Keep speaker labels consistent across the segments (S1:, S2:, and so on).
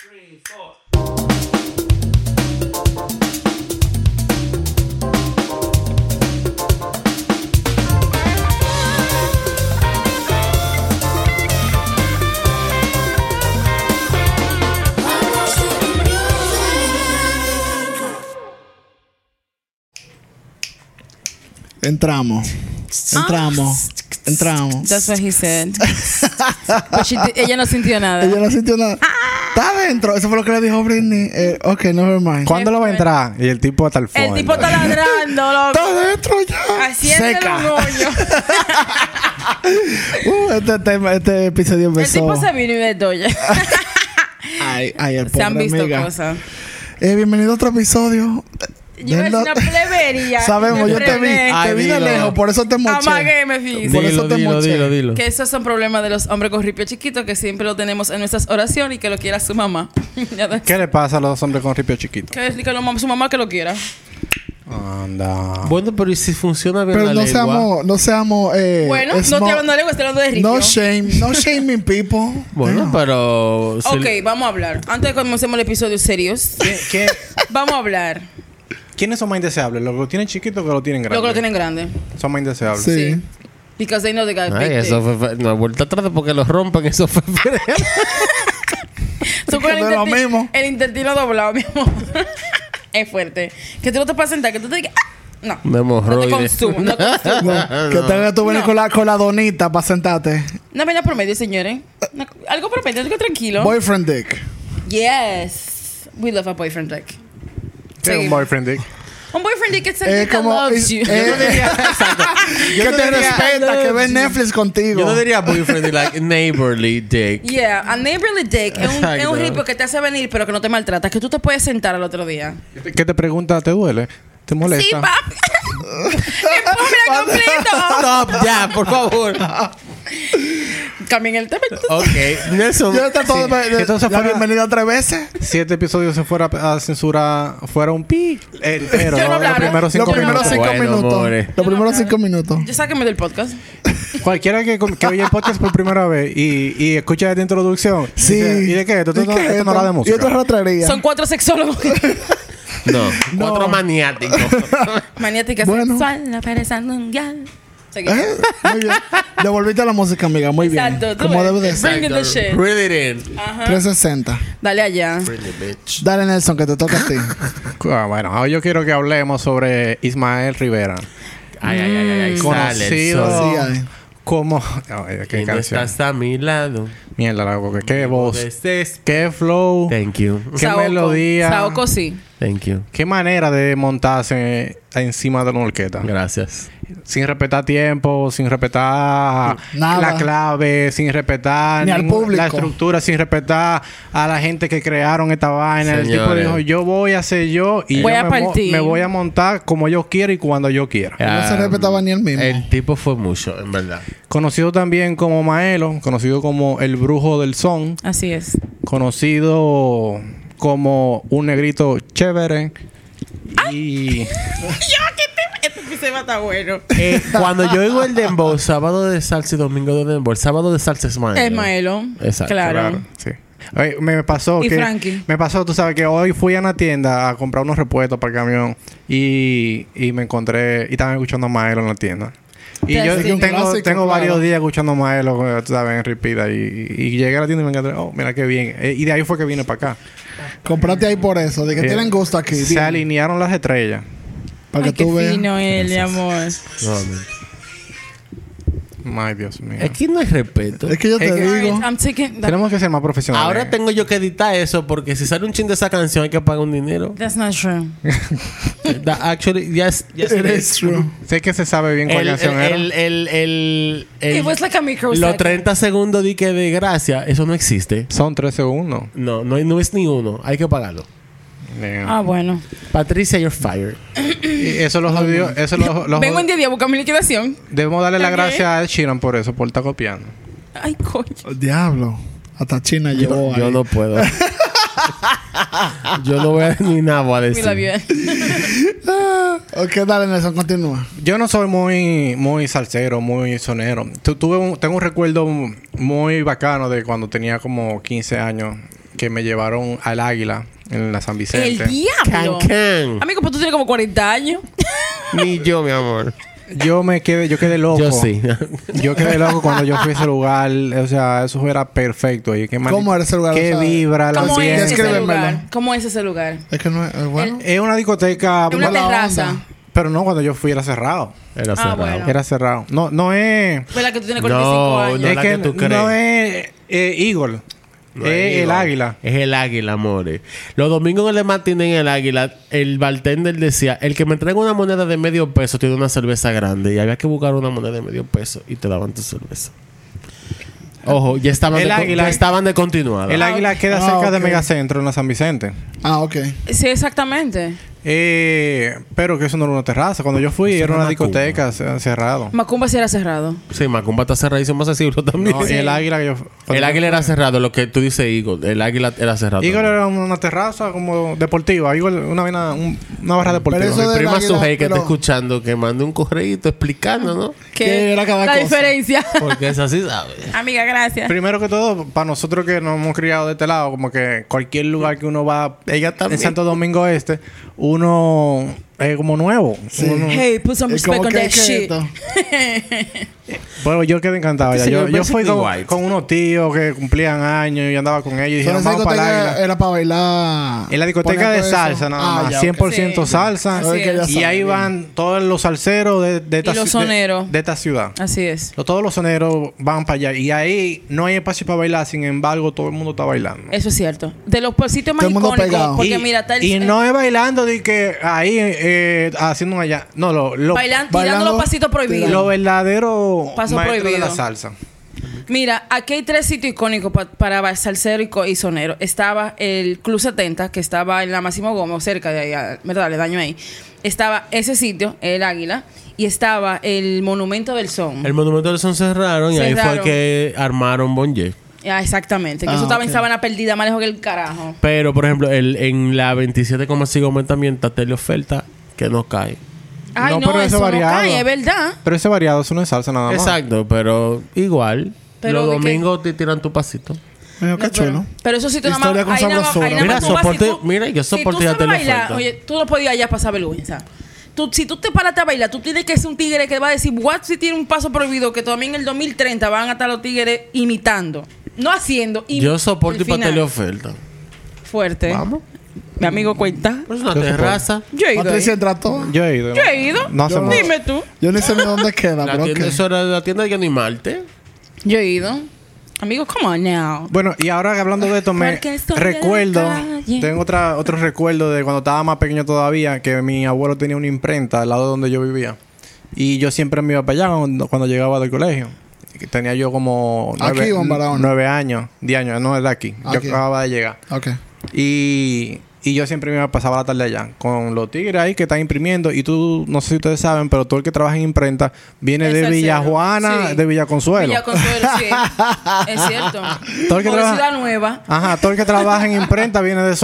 S1: three, four.
S2: Entramos. Entramos. Entramos.
S3: That's what he said. But she di- ella no sintió nada.
S2: Ella no sintió nada. Está adentro. Eso fue lo que le dijo Britney. Eh, ok, never mind.
S4: ¿Cuándo lo va a entrar? Y el tipo hasta el fondo.
S3: El tipo está ladrando, loco.
S2: Está adentro ya.
S3: Haciéndole
S2: Seca.
S3: un hoyo.
S2: Uh, este, tema- este episodio
S3: El
S2: empezó.
S3: tipo se vino y de doya.
S2: Ay, ay, el
S3: Se han visto
S2: amiga.
S3: cosas.
S2: Eh, bienvenido a otro episodio.
S3: Yo iba a decir una plebería.
S2: Sabemos, yo te vi. Te vi de
S5: dilo.
S2: lejos, por eso te moché.
S3: Amagué, me fijé.
S2: Por eso
S5: Dilo,
S2: te
S5: dilo,
S2: moché.
S5: dilo, dilo.
S3: Que esos son problemas de los hombres con ripio chiquito que siempre lo tenemos en nuestras oraciones y que lo quiera su mamá. Ya ves.
S4: ¿Qué le pasa a los hombres con ripio chiquito?
S3: Que decir que lo- su mamá que lo quiera.
S4: Anda.
S5: Bueno, pero ¿y si funciona bien
S2: Pero
S5: la
S2: no
S5: lengua?
S2: seamos, no seamos, eh,
S3: Bueno, no
S2: small-
S3: estoy hablando de lengua, estoy hablando de ripio.
S2: No shame, no shaming people.
S5: Bueno,
S2: Damn.
S5: pero...
S3: Ok, vamos a hablar. Antes de que comencemos el episodio serios,
S4: ¿Qué- qué-
S3: vamos a hablar.
S4: ¿Quiénes son más indeseables? ¿Los que lo tienen chiquito o que lo tienen grande?
S3: Lo que lo tienen grande.
S4: Son más indeseables.
S2: Sí.
S3: Sí. Because they know they got
S5: Ay, eso fue... fe- No, vuelta atrás porque lo rompen. Eso fue...
S3: con el,
S2: lo mismo.
S3: el intestino doblado, mi amor. es fuerte. Que tú no te puedas sentar, que tú te digas... "Ah". No.
S5: Un
S3: No te consumo. No consumo.
S2: Que tengas tú venir
S3: No.
S2: con, la, con la donita para sentarte.
S3: Una vaina promedio, señores. Una- algo promedio, algo tranquilo.
S2: Boyfriend dick.
S3: Yes. We love a boyfriend dick.
S4: ¿Qué es un boyfriend dick?
S3: Un boyfriend dick es
S2: Eh,
S3: alguien que
S2: como-
S3: loves
S2: eh,
S3: you.
S2: eh, que
S5: no
S2: te
S5: diría-
S2: respeta, que ve Netflix contigo.
S5: Yo no diría boyfriend, like neighborly dick.
S3: Yeah, a neighborly dick es un, es un ripio que te hace venir pero que no te maltrata, que tú te puedes sentar al otro día.
S4: ¿Qué te pregunta? ¿Te duele? ¿Te molesta?
S3: Sí, papi. Empújala completo.
S5: Stop, ya, por favor.
S3: Cambien el tema.
S5: ok, Nelson.
S2: Yo.
S4: Sí. Entonces fuera-
S2: bienvenido tres veces.
S4: Si este episodio se fuera a censurar, fuera un pi. El, pero
S3: Yo no
S4: no, los primeros cinco
S3: Yo no
S2: primeros
S4: minutos.
S2: cinco
S5: Bueno,
S2: minutos. Los primeros cinco minutos.
S3: Ya sáquenme del podcast.
S4: Cualquiera que, que oye el podcast por primera vez y, y escucha esta introducción.
S2: Sí.
S4: ¿Y de qué? Esto,
S2: ¿Y
S4: esto-
S2: qué?
S4: esto no era de
S2: Y esto es.
S3: Son cuatro sexólogos.
S5: No, cuatro maniáticos.
S3: Maniática
S2: Bueno.
S3: sexual, la pereza mundial.
S2: ¿Eh? Muy bien. Devolviste la música, amiga. Muy bien.
S3: Exacto,
S2: Como debe de ser.
S3: Bring it the shit.
S5: Read it in.
S2: 360.
S3: Dale allá.
S5: Bring it, bitch.
S2: Dale, Nelson, que te toca a ti.
S4: Ah, bueno, hoy yo quiero que hablemos sobre Ismael Rivera.
S5: Ay, ay, ay, ay, el
S4: Conocido
S5: sol.
S2: Sí, ay.
S4: como... Ay, qué
S5: Y no
S4: canción.
S5: estás a mi lado.
S4: Mierda, la boca. Qué voz. Qué flow.
S5: Thank you.
S4: Qué
S3: Saoko.
S4: melodía.
S3: Saoko sí.
S5: Thank you.
S4: Qué manera de montarse encima de una orquesta.
S5: Gracias.
S4: Sin respetar tiempo, sin respetar
S2: Nada.
S4: la clave, sin respetar
S2: Ni al
S4: ningún-
S2: público.
S4: la estructura, sin respetar a la gente que crearon esta vaina. El tipo dijo, yo voy a ser yo y
S3: Voy
S4: yo
S3: a
S4: me,
S3: partir.
S4: me voy a montar como yo quiera y cuando yo quiera.
S2: No se respetaba ni él mismo.
S5: El tipo fue mucho, en verdad.
S4: Conocido también como Maelo, conocido como el brujo del son,
S3: Así es.
S4: conocido como un negrito chévere. Y
S3: Este episodio está bueno.
S5: Eh, cuando yo oigo el dembow, sábado de salsa y domingo de dembow, el sábado de salsa es Maelo.
S3: Es Maelo.
S5: Exacto,
S3: Claro.
S4: Claro, sí. Oye, me pasó
S3: Y
S4: que
S3: Frankie.
S4: me pasó, tú sabes que hoy fui a una tienda a comprar unos repuestos para el camión y, y me encontré y estaban escuchando a Maelo en la tienda. Y yo tengo,
S2: clásico,
S4: tengo
S2: claro.
S4: varios días escuchando a Maelo, eh, tú sabes, en repeat y, y llegué a la tienda y me encontré, oh, mira qué bien. Eh, y de ahí fue que vine para acá.
S2: Comprate ahí por eso. De que
S4: Eh,
S2: tienen gusto aquí.
S4: Se alinearon las estrellas.
S2: para
S3: Ay,
S2: que
S3: qué
S2: tú veas.
S3: fino él, mi amor.
S5: No.
S4: Ay, Dios mío.
S5: Aquí no hay respeto.
S2: Es que yo te
S4: Es que-
S2: digo.
S3: I'm taking...
S4: Tenemos que ser más profesionales.
S5: Ahora tengo yo que editar eso porque si sale un chin de esa canción hay que pagar un dinero.
S3: That's not true.
S5: That actually, yes, yes,
S2: It is true.
S4: Sé que se sabe bien cuál
S5: El,
S4: canción era.
S5: el, el, el, el,
S3: It was like a micro
S5: los
S3: second.
S5: 30 segundos de que de gracia, eso no existe.
S4: Son tres segundos.
S5: No, no, no es ni uno. Hay que pagarlo.
S3: Ah, bueno.
S5: Patricia, you're fired.
S4: y eso lo jodió. Eso lo, lo
S3: Vengo en 10 días a buscar mi liquidación.
S4: Debemos darle la gracia a Ed Sheeran por eso, por estar copiando.
S3: Ay, coño.
S2: Oh, Diablo. Hasta China
S5: Yo,
S2: llegó
S5: yo
S2: ahí.
S5: no puedo. yo no voy a ni nada voy a decir.
S3: you.
S2: Ok, dale, Nelson, continúa.
S4: Yo no soy muy, muy salsero, muy sonero. Tu- tuve un- tengo un recuerdo muy bacano de cuando tenía como 15 años. que me llevaron al Águila en la San
S3: El
S4: Vicente.
S3: diablo.
S5: Can, can.
S3: Amigo, pues tú tienes como 40 años.
S5: Ni yo, mi amor.
S4: Yo me quedé, yo quedé loco.
S5: Yo sí.
S4: Yo quedé loco cuando yo fui a ese lugar. O sea, eso era perfecto. Y qué mal-
S2: ¿Cómo era ese lugar?
S4: Qué
S2: O sea,
S4: vibra, la
S3: ¿Cómo es
S4: ambiente.
S3: ese lugar? ¿Cómo es ese lugar?
S2: Es que no es, bueno.
S4: Es una discoteca.
S3: Es una
S2: mala
S3: terraza.
S2: onda.
S4: Pero no, cuando yo fui era cerrado.
S5: Era
S3: Ah,
S5: cerrado.
S3: bueno.
S4: Era cerrado. No, no es.
S3: ¿Verdad que tú tienes 45
S5: No,
S3: años?
S5: no.
S4: es
S5: la
S4: que,
S5: que tú crees.
S4: no es eh, Eagle.
S5: No
S4: es el águila.
S5: Es el águila, amores. Los domingos en el Martín en el águila, el bartender decía: El que me traiga una moneda de medio peso tiene una cerveza grande. Y había que buscar una moneda de medio peso y te daban tu cerveza. Ojo, ya estaban,
S4: El
S5: de,
S4: águila-
S5: ya estaban de continuada.
S4: El águila queda
S2: Ah,
S4: cerca de
S2: ok.
S4: Megacentro en la San Vicente.
S2: Ah, ok.
S3: Sí, exactamente.
S4: Eh, pero que eso no era una terraza. Cuando yo fui
S5: Eso
S4: era una
S5: una
S4: discoteca ce- cerrado.
S3: Macumba sí era cerrado.
S5: Sí, Macumba está cerradísimo más seguro también.
S4: No, y el águila que yo cuando
S5: el
S4: yo
S5: águila
S4: fui-
S5: era cerrado, lo que tú dices, Igor. El águila era cerrado.
S4: Eagle era una terraza como deportiva. Eagle, una, vaina- un- una barra deportiva.
S2: Pero eso
S5: Mi
S2: del
S5: prima
S2: águila,
S5: Sujei que está
S2: pero-
S5: escuchando que mande un correíto explicando, ¿no?
S2: ¿Qué era cada
S3: la
S2: cosa?
S3: diferencia.
S5: Porque es así, ¿sabes?
S3: Amiga, gracias.
S4: Primero que todo, para nosotros que nos hemos criado de este lado, como que cualquier lugar que uno va
S5: Ella
S4: en
S5: también.
S4: Santo Domingo Este, uno es como nuevo. Uno-
S3: Hey, put some
S2: Es
S3: respect on
S2: que
S3: that shit.
S4: Bueno, yo quedé encantado. ya.
S5: Sí,
S4: Yo, yo fui con, unos tíos que cumplían años y andaba con ellos y
S2: Pero
S4: dijeron, vamos para águila.
S2: era para bailar.
S4: En la discoteca de
S2: todo eso.
S4: salsa, nada
S2: Ah,
S4: más.
S2: ya, ok.
S4: 100%
S3: Sí.
S4: salsa. Y
S2: sabe,
S4: ahí
S2: bien.
S4: van todos los salseros de, de esta
S3: Y los
S4: de-
S3: soneros.
S4: de esta ciudad.
S3: Así es.
S4: Todos los soneros van para allá. Y ahí no hay espacio para bailar. Sin embargo, todo el mundo está bailando.
S3: Eso es cierto. De los sitios más icónicos. Porque
S4: y,
S3: mira, tal
S4: y no es bailando de que ahí eh, haciendo un allá. No, lo, lo,
S3: bailan- tirando
S2: bailando,
S3: los pasitos prohibidos.
S4: lo verdadero
S3: Paso
S4: maestro de la
S3: prohibido.
S4: salsa.
S3: Mira, aquí hay tres sitios icónicos pa- para salsero y, sonero. Estaba el Club 70, que estaba en la Máximo Gómez, cerca de ahí, ¿verdad? Le daño ahí. Estaba ese sitio, el Águila, y estaba el Monumento del Son.
S5: El monumento del son cerraron y ahí fue que armaron Bonje.
S3: Ah, exactamente. Que
S2: Ah,
S3: eso estaba en. Sabana Perdida, más lejos que el carajo.
S5: Pero, por ejemplo, el, en la 27,5 también está teleoferta que no cae.
S3: Ay,
S4: No,
S3: no,
S4: pero eso
S3: eso no
S4: variado.
S3: cae, es verdad.
S4: Pero ese variado, eso no es salsa nada más.
S5: Exacto, pero igual.
S3: Pero
S5: los
S3: que-
S5: domingos te tiran tu pasito.
S2: Mira, qué
S3: No, pero,
S2: chulo.
S3: pero esos sitios nada
S2: Historia
S3: más.
S2: con
S3: ahí nada ahí nada
S5: Mira,
S3: tú
S5: soporte-
S3: y tú-
S5: mira, yo
S3: si
S5: soporte
S3: tú
S5: ya te
S3: bailar. Oye, tú no podías ya pasar vergüenza. Tú, si tú te paraste a bailar, tú tienes que ser un tigre que va a decir, what si tiene un paso prohibido que todavía en el 2030 van a estar los tigres imitando. No haciendo. imi-
S5: Yo soporto y para teleoferta.
S3: Fuerte.
S5: Vamos.
S3: Mi amigo cuenta.
S5: Pero es una terraza.
S3: Yo he ido. ahí.
S2: Patricia trató.
S4: Yo he ido.
S3: Yo he ido.
S4: No hace
S2: Yo no.
S4: mucho.
S3: Dime tú.
S2: Yo ni sé dónde queda,
S5: La
S2: pero
S5: tienda, eso era la tienda de Animarte.
S3: Yo he ido. Amigo, come on now.
S4: Bueno, y ahora que hablando de esto, me recuerdo, tengo otra, otro recuerdo de cuando estaba más pequeño todavía, que mi abuelo tenía una imprenta al lado de donde yo vivía. Y yo siempre me iba para allá cuando, cuando llegaba del colegio. Tenía yo como nueve,
S2: Aquí
S4: años, diez años, no es de aquí. Yo
S2: Aquí.
S4: acababa de llegar.
S2: Ok.
S4: Y, y yo siempre me iba a pasar la tarde allá con los tigres ahí que están imprimiendo. Y tú, no sé si ustedes saben, pero todo el que trabaja en imprenta viene
S3: Es
S4: de. Villajuana,
S3: Sí.
S4: de Villaconsuelo.
S3: Villa Consuelo, sí. es cierto.
S4: Todo el que trabaja-
S3: Ciudad Nueva.
S4: Ajá, todo el que trabaja en imprenta viene de.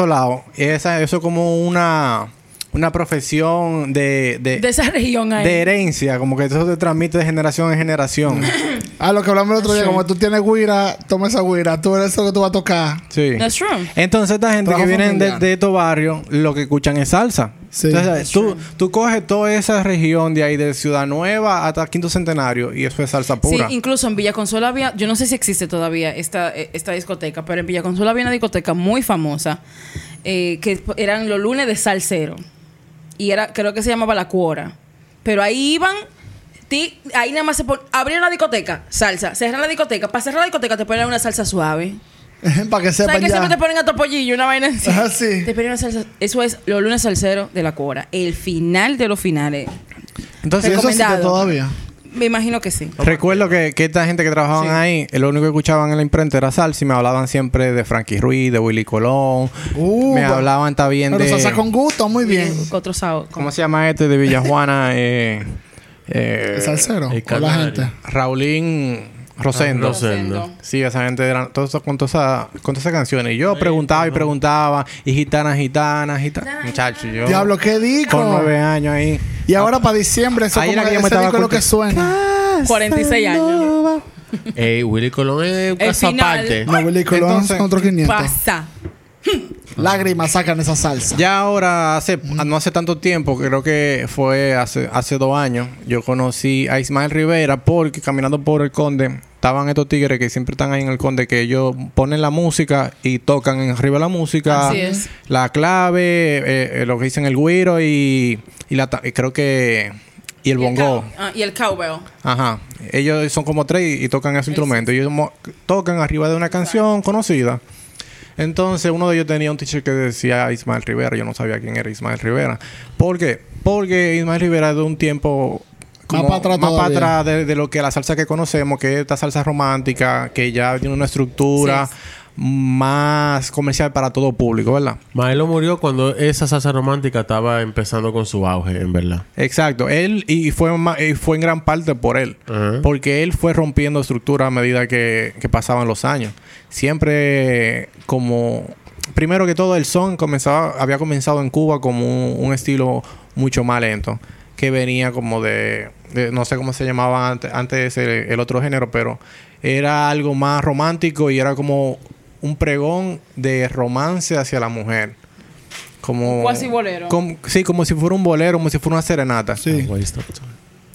S4: Y esa, eso es como una, una profesión de, de,
S3: De esa región ahí.
S4: de herencia, como que eso se transmite de generación en generación.
S2: Ah, lo que hablamos el otro día,
S3: True.
S2: como tú tienes guira, toma esa guira, tú eres eso que tú vas a tocar.
S4: Sí.
S3: That's true.
S4: Entonces, esta gente
S2: Trabajo
S4: que viene de, de estos barrios, lo que escuchan es salsa.
S2: Sí.
S4: Entonces, tú, tú coges toda esa región de ahí, de Ciudad Nueva hasta Quinto Centenario, y eso es salsa
S3: Sí,
S4: pura.
S3: incluso en Villa Consuelo había, yo no sé si existe todavía esta, eh, esta discoteca, pero en Villa Consuelo había una discoteca muy famosa eh, que eran los lunes de salsero. Y era, creo que se llamaba La Cuora. Pero ahí iban, ti- ahí nada más se pon, abrían la discoteca, salsa, cerran la discoteca, para cerrar la discoteca te ponen una salsa suave.
S2: para que
S3: ¿Sabes
S2: sepan
S3: que siempre te
S2: ya.
S3: ponen a topollillo, una vaina así?
S2: Ah, sí.
S3: Te ponen una salsa, eso es los lunes salsero de La Cuora. El final de los finales.
S4: Entonces,
S2: Eso todavía.
S3: Me imagino que sí.
S4: Recuerdo que, que esta gente que trabajaban
S3: Sí.
S4: ahí, lo único que escuchaban en la imprenta era salsa y me hablaban siempre de Frankie Ruiz, de Willy Colón.
S2: Uh,
S4: me
S2: pero-
S4: hablaban también
S2: Pero
S4: de...
S2: salsa con gusto, muy bien.
S3: Otro sábado.
S4: ¿Cómo se llama este de Villajuana? eh, eh,
S2: El salsero.
S5: el
S2: Con la gente.
S4: Raulín Rosendo.
S5: Ah, Rosendo.
S4: Sí, esa gente eran todas esas- con todas esas esas canciones. Y yo preguntaba y preguntaba, y gitana, gitana, gitana. Muchacho, yo.
S2: Diablo, qué dico.
S4: Con nueve años ahí.
S2: Y ahora para diciembre, eso como
S4: que
S2: que
S4: yo me
S2: ese
S4: estaba
S2: disco lo que suena.
S3: 46 años.
S5: Ey, Willy Colón es un caso aparte.
S2: No, Willy Colón
S4: Entonces-
S2: son otros 500.
S3: Pasa.
S2: lágrimas sacan esa salsa.
S4: Ya ahora, hace, no hace tanto tiempo, creo que fue hace, hace dos años, yo conocí a Ismael Rivera porque caminando por el Conde, estaban estos tigres que siempre están ahí en el Conde, que ellos ponen la música y tocan en arriba la música,
S3: Así es.
S4: la clave, eh, eh, lo que dicen el güiro y, y la, y creo que... Y el
S3: Y el
S4: bongo.
S3: cow- ah, y el cowbell.
S4: Ajá. Ellos son como tres y, y tocan ese instrumento. Ellos mo- tocan arriba de una canción conocida. Entonces, uno de ellos tenía un teacher que decía Ismael Rivera. Yo no sabía quién era Ismael Rivera. ¿Por qué? Porque Ismael Rivera es de un tiempo... como
S2: para atrás
S4: más para atrás de, de lo que la salsa que conocemos, que es esta salsa romántica, que ya tiene una estructura
S3: Sí.
S4: Más comercial para todo público, ¿verdad?
S5: Maelo murió cuando esa salsa romántica estaba empezando con su auge, en verdad.
S4: Exacto. Él, y fue, y fue en gran parte por él. Porque él fue rompiendo estructura a medida que, que pasaban los años. Siempre como... Primero que todo, el son comenzaba, había comenzado en Cuba como un, un estilo mucho más lento. Que venía como de... de- no sé cómo se llamaba antes, antes el, el otro género, pero era algo más romántico y era como un pregón de romance hacia la mujer. Como...
S3: Cuasi bolero.
S4: como- sí, como si fuera un bolero, como si fuera una serenata.
S2: Sí.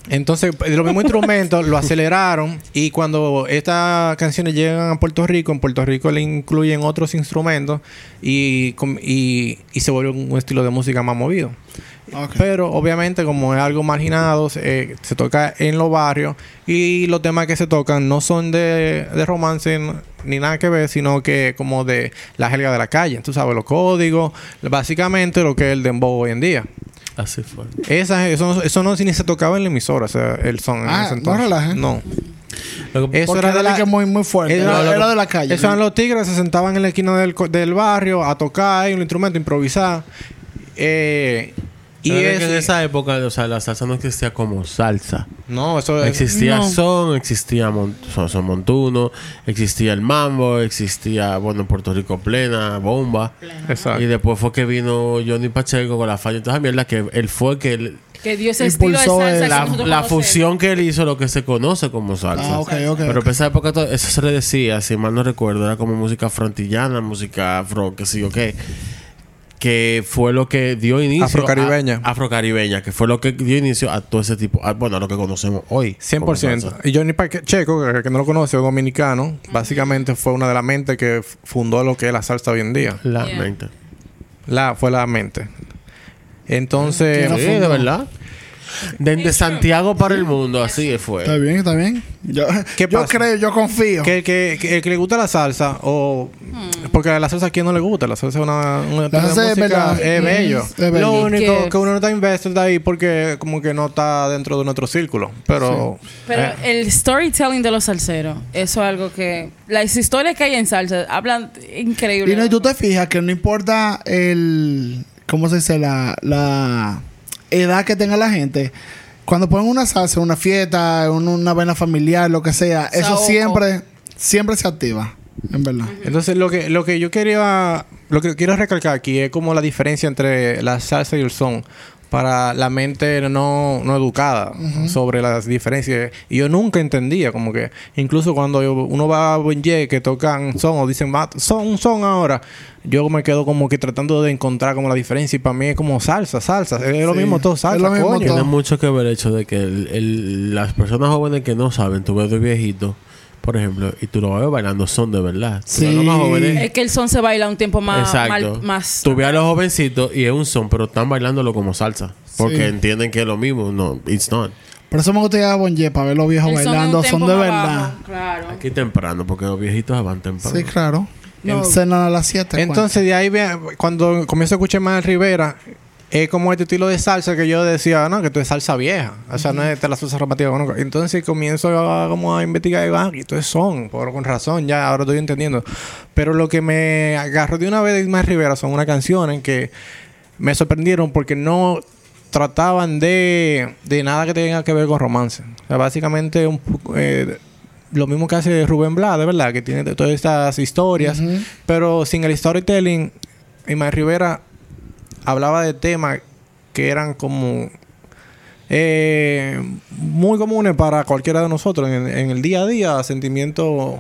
S4: Entonces, los mismos instrumentos lo aceleraron y cuando estas canciones llegan a Puerto Rico, en Puerto Rico le incluyen otros instrumentos y, y se vuelve un estilo de música más movido. Pero obviamente como es algo marginado, se, eh, se toca en los barrios y los temas que se tocan no son de, de romance ni nada que ver, sino que como de la jerga de la calle. Tú sabes, los códigos, básicamente lo que es el dembow hoy en día.
S5: Así fue.
S4: Esa, eso, no- eso no ni se tocaba en la emisora, o sea, el son en
S2: Ah,
S4: ese
S2: no.
S4: No.
S5: Que-
S4: Eso era de la-
S2: que muy, muy fuerte.
S4: Era-
S2: Era, era de la calle.
S4: Eso eran los tigres, se sentaban en la esquina del, del barrio a tocar ahí un instrumento, improvisar. Eh, y
S5: ¿Sabes que
S4: eso-
S5: en esa época, o sea, la salsa no existía como salsa.
S4: No, eso es...
S5: Existía
S3: No.
S5: son, existía mon- son, son montuno, existía el mambo, existía, bueno, en Puerto Rico plena, bomba.
S4: Exacto.
S5: Y después fue que vino Johnny Pacheco con la falla y toda esa mierda, que él fue que él-
S3: Que dio ese estilo de
S2: Impulsó
S3: salsa
S2: el-
S3: que
S5: la, la fusión que él hizo, lo que se conoce como salsa.
S2: Ah, ok, ok.
S5: Pero
S2: ok.
S5: en esa época todo- eso se le decía, si mal no recuerdo, era como música frontillana, música afro, que sí o qué. Que fue lo que dio inicio.
S4: Afrocaribeña.
S5: a- afrocaribeña, que fue lo que dio inicio a todo ese tipo. a- bueno, a lo que conocemos hoy. como
S4: 100%.
S5: salsa.
S4: Y Johnny Pacheco, que, que no lo conoce, es dominicano, básicamente fue una de las mentes que fundó lo que es la salsa hoy en día.
S5: La
S3: Yeah.
S5: mente.
S4: La, fue la mente. Entonces...
S2: ¿Quién
S5: Sí, de verdad. Desde Santiago para el mundo, así
S2: Está
S5: fue.
S2: bien, está bien. Yo,
S4: ¿Qué
S2: yo
S4: pasa?
S2: creo, yo confío.
S4: Que, que, que, el que le gusta la salsa, o. Porque la salsa a quien no le gusta, la salsa es una. una
S2: La salsa es
S4: música,
S2: verdad.
S4: es
S2: Mm,
S4: bello.
S2: es bello.
S4: Lo único
S3: Que-
S4: que uno no está invested ahí porque, como que no está dentro de nuestro círculo. Pero.
S3: Pero
S4: eh,
S3: el storytelling de los salseros, eso es algo que... Las historias que hay en salsa hablan increíble.
S2: Y no, y tú te fijas que no importa el. ¿Cómo se dice? La, la edad que tenga la gente. Cuando ponen una salsa, una fiesta, un- una vena familiar, lo que sea, eso siempre, siempre se activa. En verdad.
S4: Entonces, lo que, lo que yo quería. Lo que quiero recalcar aquí es como la diferencia entre la salsa y el son. Para la mente no, no educada sobre las diferencias. Y yo nunca entendía, como que incluso cuando yo- uno va a Benje que tocan son o dicen "Va, son un son ahora, yo me quedo como que tratando de encontrar como la diferencia. Y para mí es como salsa, salsa. Es lo mismo todo, salsa,
S2: mismo
S4: coño.
S2: todo.
S5: Tiene mucho que ver el hecho de que el- el- las personas jóvenes que no saben, tú ves de viejitos, por ejemplo, y tú lo ves bailando son de verdad. Tú
S2: Sí.
S5: ves a los más jóvenes.
S3: Es que el son se baila un tiempo más...
S5: Exacto.
S3: mal- más
S5: Tú ves a los jovencitos y es un son, pero están bailándolo como salsa. Porque
S2: Sí.
S5: entienden que es lo mismo. No, it's not.
S2: Por eso me gusta ir a Bonje para ver los viejos
S3: el
S2: bailando. Son de verdad.
S3: Claro.
S5: Aquí temprano, porque los viejitos van temprano.
S2: Sí, claro.
S3: No.
S2: Cenan a las 7.
S4: Entonces, de ahí, ve- cuando comienzo a escuchar más Rivera, es como este estilo de salsa que yo decía, no, que esto es salsa vieja. O sea, no es esta la salsa conozco. Entonces comienzo a, como a investigar y digo, ah, esto es son, por con razón, ya ahora estoy entendiendo. Pero lo que me agarró de una vez de Ismael Rivera son unas canciones que me sorprendieron porque no trataban de, de nada que tenga que ver con romance. O sea, básicamente un eh, lo mismo que hace Rubén Blades, ¿verdad? Que tiene todas estas historias, pero sin el storytelling, Ismael Rivera hablaba de temas que eran como eh, muy comunes para cualquiera de nosotros en, en el día a día, sentimientos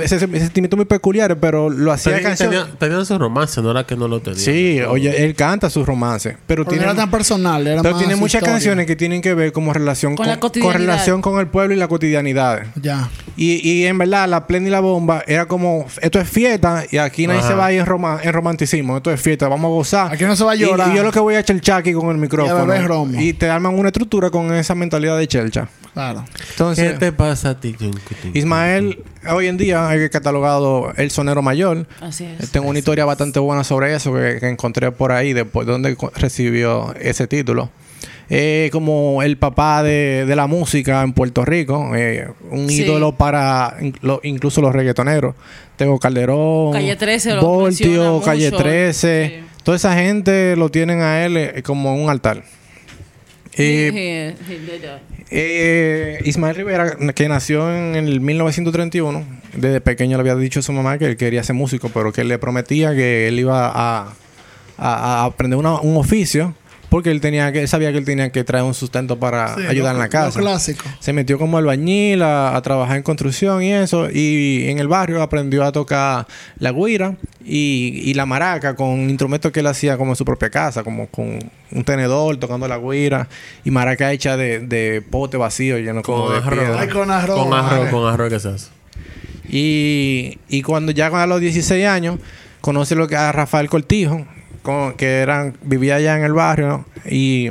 S4: ese, ese sentimiento muy peculiar, pero lo hacía
S5: Tenía,
S4: canción.
S5: tenía, tenía su romance, no era que no lo tenía.
S4: Sí, oye, él canta sus romances, pero
S2: no
S4: tiene
S2: era tan personal, era
S4: pero
S2: más
S4: tiene muchas
S2: historia.
S4: canciones que tienen que ver como relación
S3: Con
S4: con,
S3: la
S4: relación con el pueblo y la cotidianidad.
S2: Ya.
S4: Y, y en verdad, la plena y la bomba era como, esto es fiesta y aquí nadie
S5: Ajá.
S4: se va a ir en, roma- en romanticismo, esto es fiesta, vamos a gozar.
S2: Aquí no se va a
S4: Y-
S2: llorar.
S4: Y, yo lo que voy a echar chaki con el micrófono.
S2: romo.
S4: Y te arman una estructura con esa mentalidad de chelcha.
S2: Claro.
S5: ¿Qué
S4: Entonces,
S5: te pasa a ti?
S4: Ismael, hoy en día es catalogado el sonero mayor.
S3: Así es.
S4: Tengo una historia bastante buena sobre eso que, que encontré por ahí, después de donde recibió ese título. Eh, como el papá de, de la música en Puerto Rico, eh, un
S3: Sí.
S4: ídolo para lo- incluso los reggaetoneros. Tengo Calderón,
S3: Calle 13 lo menciona
S4: Voltio,
S3: mucho.
S4: Calle 13.
S3: Sí.
S4: Toda esa gente lo tienen a él eh, como un altar. Eh, eh, Ismael Rivera, que nació en el 1931, desde pequeño le había dicho a su mamá que él quería ser músico, pero que él le prometía que él iba a, a- a aprender una- un oficio, porque él tenía que, él sabía que él tenía que traer un sustento para
S2: Sí,
S4: ayudar
S2: lo-
S4: en la casa.
S2: Lo clásico.
S4: Se metió como albañil a, a trabajar en construcción y eso. Y en el barrio aprendió a tocar la guira y, y la maraca con instrumentos que él hacía como en su propia casa, como con un tenedor tocando la guira y maraca hecha de, de pote vacío lleno como
S5: Con
S4: de
S5: arroz.
S4: piedra.
S2: Ay, con arroz.
S5: Con arroz,
S2: Ay.
S5: con arroz que se hace.
S4: Y, y cuando ya a los 16 años conoce lo que a Rafael Cortijo, con- que eran, vivía allá en el barrio y,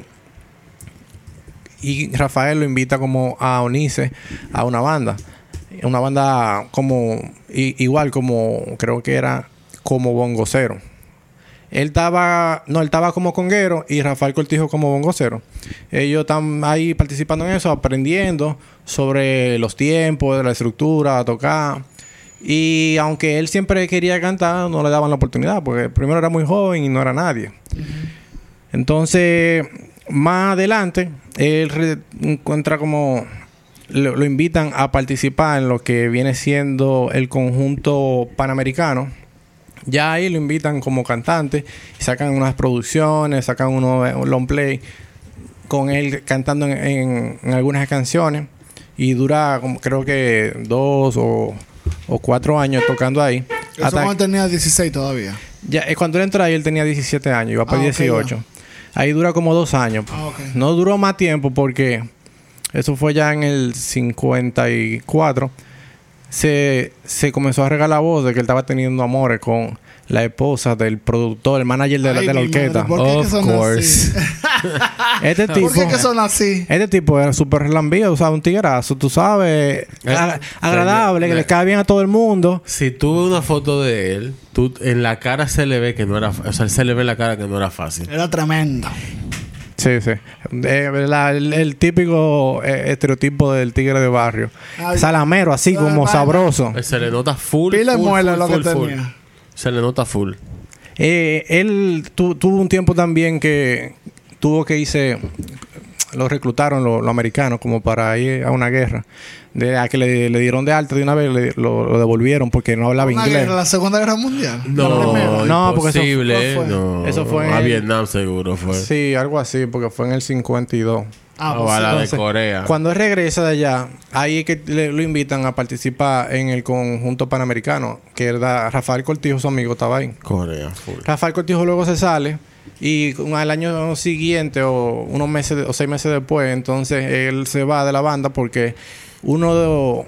S4: y Rafael lo invita como a unirse a una banda. Una banda como igual como creo que era como bongocero. Él estaba, no, él estaba como conguero y Rafael Cortijo como bongocero. Ellos están ahí participando en eso, aprendiendo sobre los tiempos, la estructura, a tocar. Y aunque él siempre quería cantar, no le daban la oportunidad, porque primero era muy joven y no era nadie. Entonces, más adelante, él encuentra como lo, invitan a participar en lo que viene siendo el conjunto panamericano. Ya ahí lo invitan como cantante, sacan unas producciones, sacan unos un long play con él cantando en, en- en algunas canciones y dura como creo que dos o, o cuatro años tocando ahí.
S2: Eso
S4: Hasta-
S2: cuando tenía 16 todavía.
S4: ya, eh, cuando él entró ahí, él tenía 17 años, iba para
S2: Ah, ok,
S4: 18. Ahí dura como dos años.
S2: Ah, ok.
S4: No duró más tiempo porque eso fue ya en el 54. Se, se comenzó a regar la voz de que él estaba teniendo amores con la esposa del productor, el manager de la, de la
S2: mi madre,
S4: orquesta.
S2: ¿Por qué que
S5: Of
S2: son
S5: course.
S2: así?
S4: Este tipo,
S2: ¿Por qué que son así?
S4: este tipo era súper relambío, o sea, un tiguerazo, tú sabes, ag- agradable, que le cae bien a todo el mundo.
S5: Si tú ves una foto de él, tú, en la cara se le ve que no era... O sea, se le ve en la cara que no era fácil.
S2: Era tremendo.
S4: Sí, sí. Eh, la- el, el típico eh, estereotipo del tigre de barrio.
S2: Ay.
S4: Salamero, así como sabroso.
S5: Eh, Se le nota full.
S2: Pila
S5: full,
S2: muela
S5: full,
S2: lo que
S5: full, full.
S2: tenía.
S5: Se le nota full.
S4: Eh, él tu- tuvo un tiempo también que tuvo que irse, lo reclutaron los americanos como para ir a una guerra. De, a que le, le dieron de alta de una vez, le- lo, lo devolvieron porque no hablaba
S2: Una
S4: inglés.
S2: guerra, la Segunda Guerra Mundial.
S5: No,
S2: primera.
S4: No, porque eso-
S5: imposible.
S2: ¿cuál fue?
S5: no.
S4: Eso fue en
S5: a Vietnam seguro fue.
S4: Sí, algo así, porque fue en el 52.
S2: Ah,
S5: o
S2: pues
S5: a
S2: sí.
S5: la
S4: Entonces,
S5: de Corea.
S4: Cuando él regresa de allá, ahí es que le- lo invitan a participar en el conjunto panamericano, que era Rafael Cortijo, su amigo, estaba ahí.
S5: Corea, full.
S4: Rafael Cortijo luego se sale y al año siguiente o unos meses o seis meses después, entonces él se va de la banda porque uno de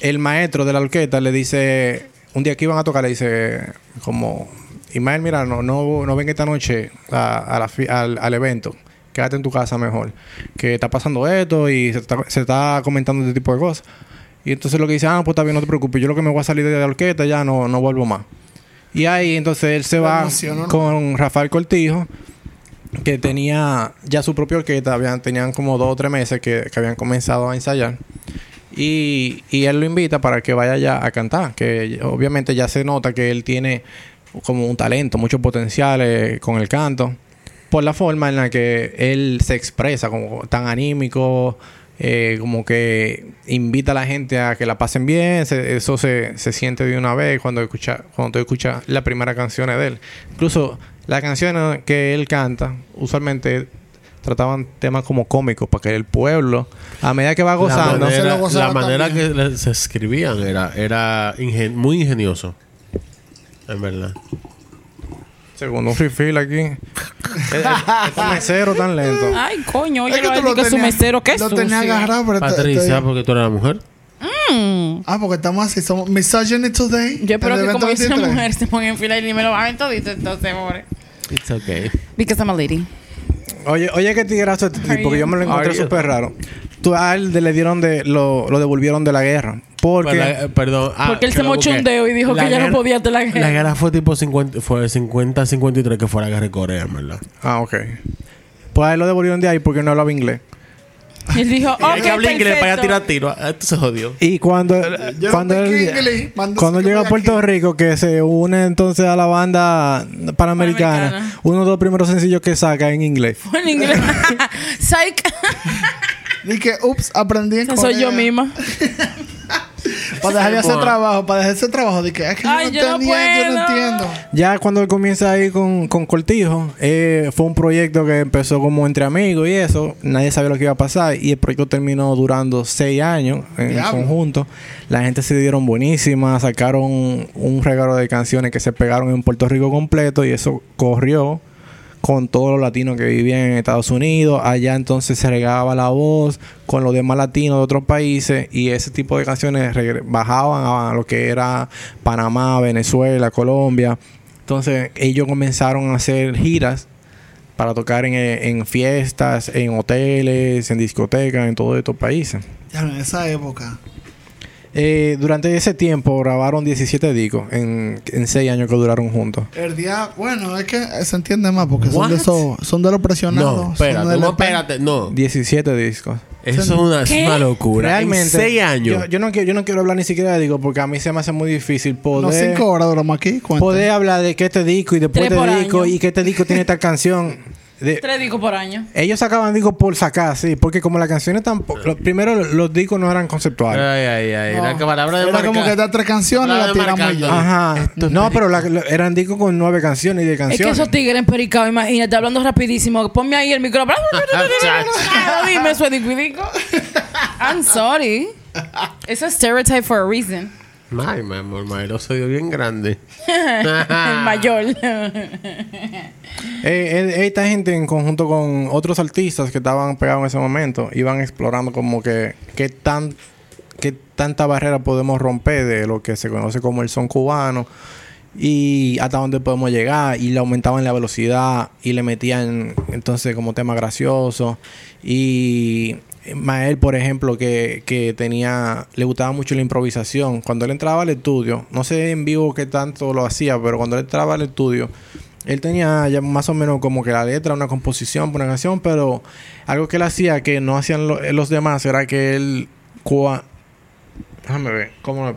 S4: el maestro de la orquesta le dice un día que iban a tocar le dice como Ismael mira no no, no venga esta noche a, a la al, al evento quédate en tu casa mejor que está pasando esto y se está, se está comentando este tipo de cosas. Y entonces lo que dice ah pues está bien no te preocupes yo lo que me voy a salir de la orquesta ya no, no vuelvo más y ahí entonces él se va con Rafael Cortijo, que tenía ya su propia orquesta, habían, tenían como dos o tres meses que, que habían comenzado a ensayar. Y, y él lo invita para que vaya ya a cantar, que obviamente ya se nota que él tiene como un talento, mucho potencial eh, con el canto, por la forma en la que él se expresa, como tan anímico, eh, como que invita a la gente a que la pasen bien, se- eso se, se siente de una vez cuando escucha, cuando tú escuchas la primera canción de él. Incluso las canciones que él canta, usualmente trataban temas como cómicos para que el pueblo, a medida que va
S5: La
S4: gozando,
S2: se lo
S5: manera,
S2: gozaba
S5: la manera que se escribían era, era ingen- muy ingenioso. En verdad.
S4: Segundo un refill aquí. Estos meseros tan lento.
S3: Ay, coño, oye,
S2: Es que tú
S3: lo
S2: lo
S3: que su mesero, qué
S2: Lo
S3: sucio.
S2: tenía agarrado, pero
S5: Patricia, porque tú eres la mujer.
S2: Ah, porque estamos así, somos misogyny today.
S3: Yo espero que como
S2: 23.
S3: mujer se ponga en fila y ni me lo van todito entonces, amor.
S5: It's okay.
S3: Because I'm a lady.
S4: Oye, oye, qué tigrazo este tipo, que yo me lo encontré súper raro. Tú a él le dieron de, lo, lo devolvieron de la guerra. Porque
S5: la- perdón. ah,
S3: Porque él se mochó un dedo y dijo
S5: La
S3: que ya no
S5: guerra-
S3: podía hacer la guerra.
S5: La guerra fue tipo 50, fue 50-53 que fue la guerra de Corea, en verdad.
S4: Ah, ok. Pues a él lo devolvieron de ahí porque no hablaba inglés.
S3: Y él dijo,
S5: Hay que hablar inglés para ir a
S3: perfecto.
S5: tirar tiro. Ah, Esto se jodió.
S4: Y cuando,
S2: Yo
S4: cuando él, cuando llega a
S2: de
S4: Puerto
S2: aquí.
S4: Rico, que se une entonces a la banda panamericana,
S3: Panamericana.
S4: uno de los primeros sencillos que saca en inglés.
S3: Fue en inglés. Psych.
S2: Dije, ups, aprendí en
S3: soy yo misma.
S2: Para dejar de hacer trabajo, para dejar ese trabajo. Dije, es que
S3: Ay,
S2: yo
S3: yo
S2: no
S3: no
S2: entendía, yo no
S3: puedo.
S2: entiendo.
S4: Ya cuando él comienza ahí con, con Cortijo, eh, fue un proyecto que empezó como entre amigos y eso. Nadie sabía lo que iba a pasar. Y el proyecto terminó durando seis años en
S2: Diablo.
S4: conjunto. La gente se dieron buenísimas. Sacaron un regalo de canciones que se pegaron en Puerto Rico completo. Y eso corrió con todos los latinos que vivían en Estados Unidos. Allá entonces se regaba la voz con los demás latinos de otros países y ese tipo de canciones bajaban a lo que era Panamá, Venezuela, Colombia. Entonces ellos comenzaron a hacer giras para tocar en, en fiestas, en hoteles, en discotecas, en todos estos países.
S2: Ya en esa época.
S4: Eh, durante ese tiempo grabaron 17 discos en, en 6 años que duraron juntos.
S2: El día, bueno, es que se entiende más porque son de, esos, son de los presionados.
S5: No,
S2: son
S5: espérate, no,
S2: EP.
S5: espérate, no.
S4: 17 discos.
S5: Eso es una, es
S3: ¿Qué?
S5: una locura.
S4: Realmente.
S5: En seis años.
S4: Yo, yo no quiero, yo no quiero hablar ni siquiera de disco porque a mí se me hace muy difícil
S2: No,
S4: poder,
S2: cinco horas duramos aquí.
S4: poder hablar de que este disco y después de disco
S3: año.
S4: y que este disco tiene esta canción. De-
S3: Tres discos por año.
S4: ellos sacaban discos por sacar, sí, porque como las canciones tampoco. lo- primero, los discos no eran conceptuales.
S5: Ay, ay, ay.
S2: No.
S5: Era que palabra de
S2: Era como que da tres canciones la tiramos ya.
S4: Ajá. No, pero la- la- eran discos con nueve canciones y de
S3: Es que
S4: canciones.
S3: esos tigres empericados, imagínate, hablando rapidísimo. Ponme ahí el micrófono. Dime es disco y disco. I'm sorry. It's a stereotype for a reason.
S5: Ay, mi amor, Maelo dio bien grande.
S3: el mayor.
S4: Eh, eh, esta gente en conjunto con otros artistas que estaban pegados en ese momento iban explorando como que qué tan qué tanta barrera podemos romper de lo que se conoce como el son cubano y hasta dónde podemos llegar y le aumentaban la velocidad y le metían entonces como tema gracioso y Mael por ejemplo que, que tenía le gustaba mucho la improvisación cuando él entraba al estudio no sé en vivo qué tanto lo hacía pero cuando él entraba al estudio él tenía ya más o menos como que la letra, una composición una canción, pero algo que él hacía que no hacían lo- los demás era que él... Déjame ver, ¿cómo?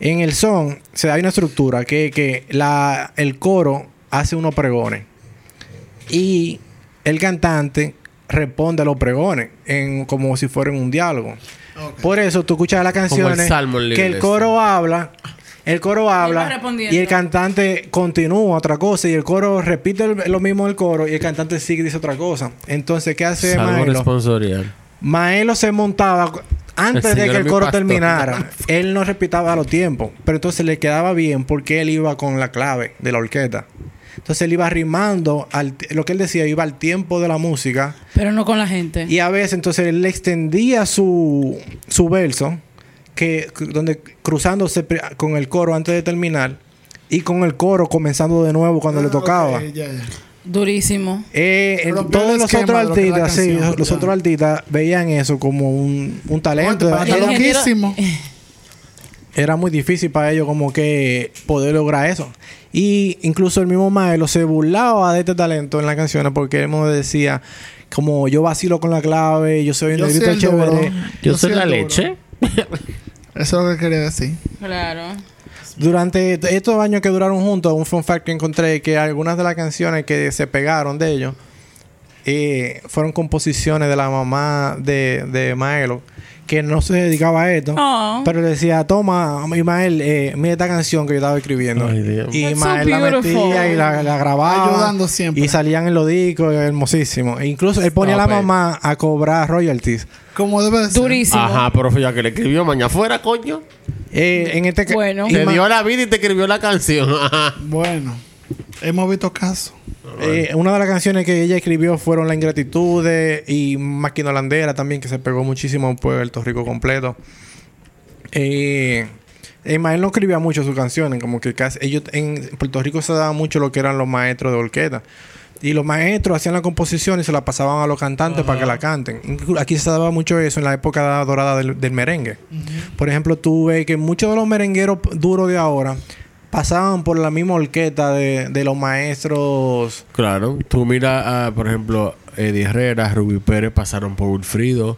S4: En el son se da una estructura que, que la, el coro hace unos pregones y el cantante responde a los pregones en, como si fueran un diálogo. Por eso tú escuchas las canciones que el coro habla, el coro habla y el cantante continúa otra cosa y el coro repite el- lo mismo del coro y el cantante sigue y dice otra cosa. Entonces, ¿qué hace Maelo?
S5: responsorial.
S4: Maelo se montaba antes
S5: El
S4: de que el coro
S5: pastor.
S4: terminara. él no repitaba los tiempos, pero entonces le quedaba bien porque él iba con la clave de la orquesta. Entonces él iba rimando, al, lo que él decía, iba al tiempo de la música.
S3: Pero no con la gente.
S4: Y a veces entonces él le extendía su, su verso, que, donde cruzándose con el coro antes de terminar, y con el coro comenzando de nuevo cuando le
S2: Ah,
S4: tocaba.
S3: Durísimo.
S4: Eh, en todos los otros artistas, sí, los otros artistas veían eso como un, un talento.
S2: Está loquísimo.
S4: era muy difícil para ellos como que poder lograr eso. Y incluso el mismo Maelo se burlaba de este talento en las canciones porque él me decía como yo vacilo con la clave, yo soy un
S2: Yo
S4: negrito
S2: el
S4: chévere.
S2: duro.
S5: Yo soy la leche.
S2: Eso es lo que quería decir.
S3: Claro.
S4: Durante estos años que duraron juntos, un fun fact que encontré que algunas de las canciones que se pegaron de ellos eh, fueron composiciones de la mamá de, de Maelo, que no se dedicaba a esto,
S3: Oh.
S4: pero le decía, toma, Ismael, eh, mira esta canción que yo estaba escribiendo.
S5: Ay,
S4: y
S3: so
S4: la metía y la, la grababa.
S2: Ayudando siempre.
S4: Y salían en los discos, hermosísimo. E incluso él ponía a la mamá a cobrar royalties.
S2: Como debe de ser.
S3: Durísimo.
S5: Ajá, pero fue ya que le escribió mañana fuera, coño.
S4: Eh, en este
S3: Bueno.
S5: Te dio la vida y te escribió la canción. Ajá.
S2: Bueno, hemos visto casos.
S4: Eh, una de las canciones que ella escribió fueron La Ingratitud y Máquina Holandera también, que se pegó muchísimo en Puerto Rico completo. Eh, Ismael no escribía mucho sus canciones, como que casi, ellos en Puerto Rico se daba mucho lo que eran los maestros de orquesta. Y los maestros hacían la composición y se la pasaban a los cantantes para que la canten. Aquí se daba mucho eso en la época dorada del, del merengue. Por ejemplo, tú ves que muchos de los merengueros duros de ahora pasaban por la misma orquesta de, de los maestros
S5: Claro. Tú mira, a, por ejemplo, Eddie Herrera, Rubí Pérez pasaron por Wilfrido.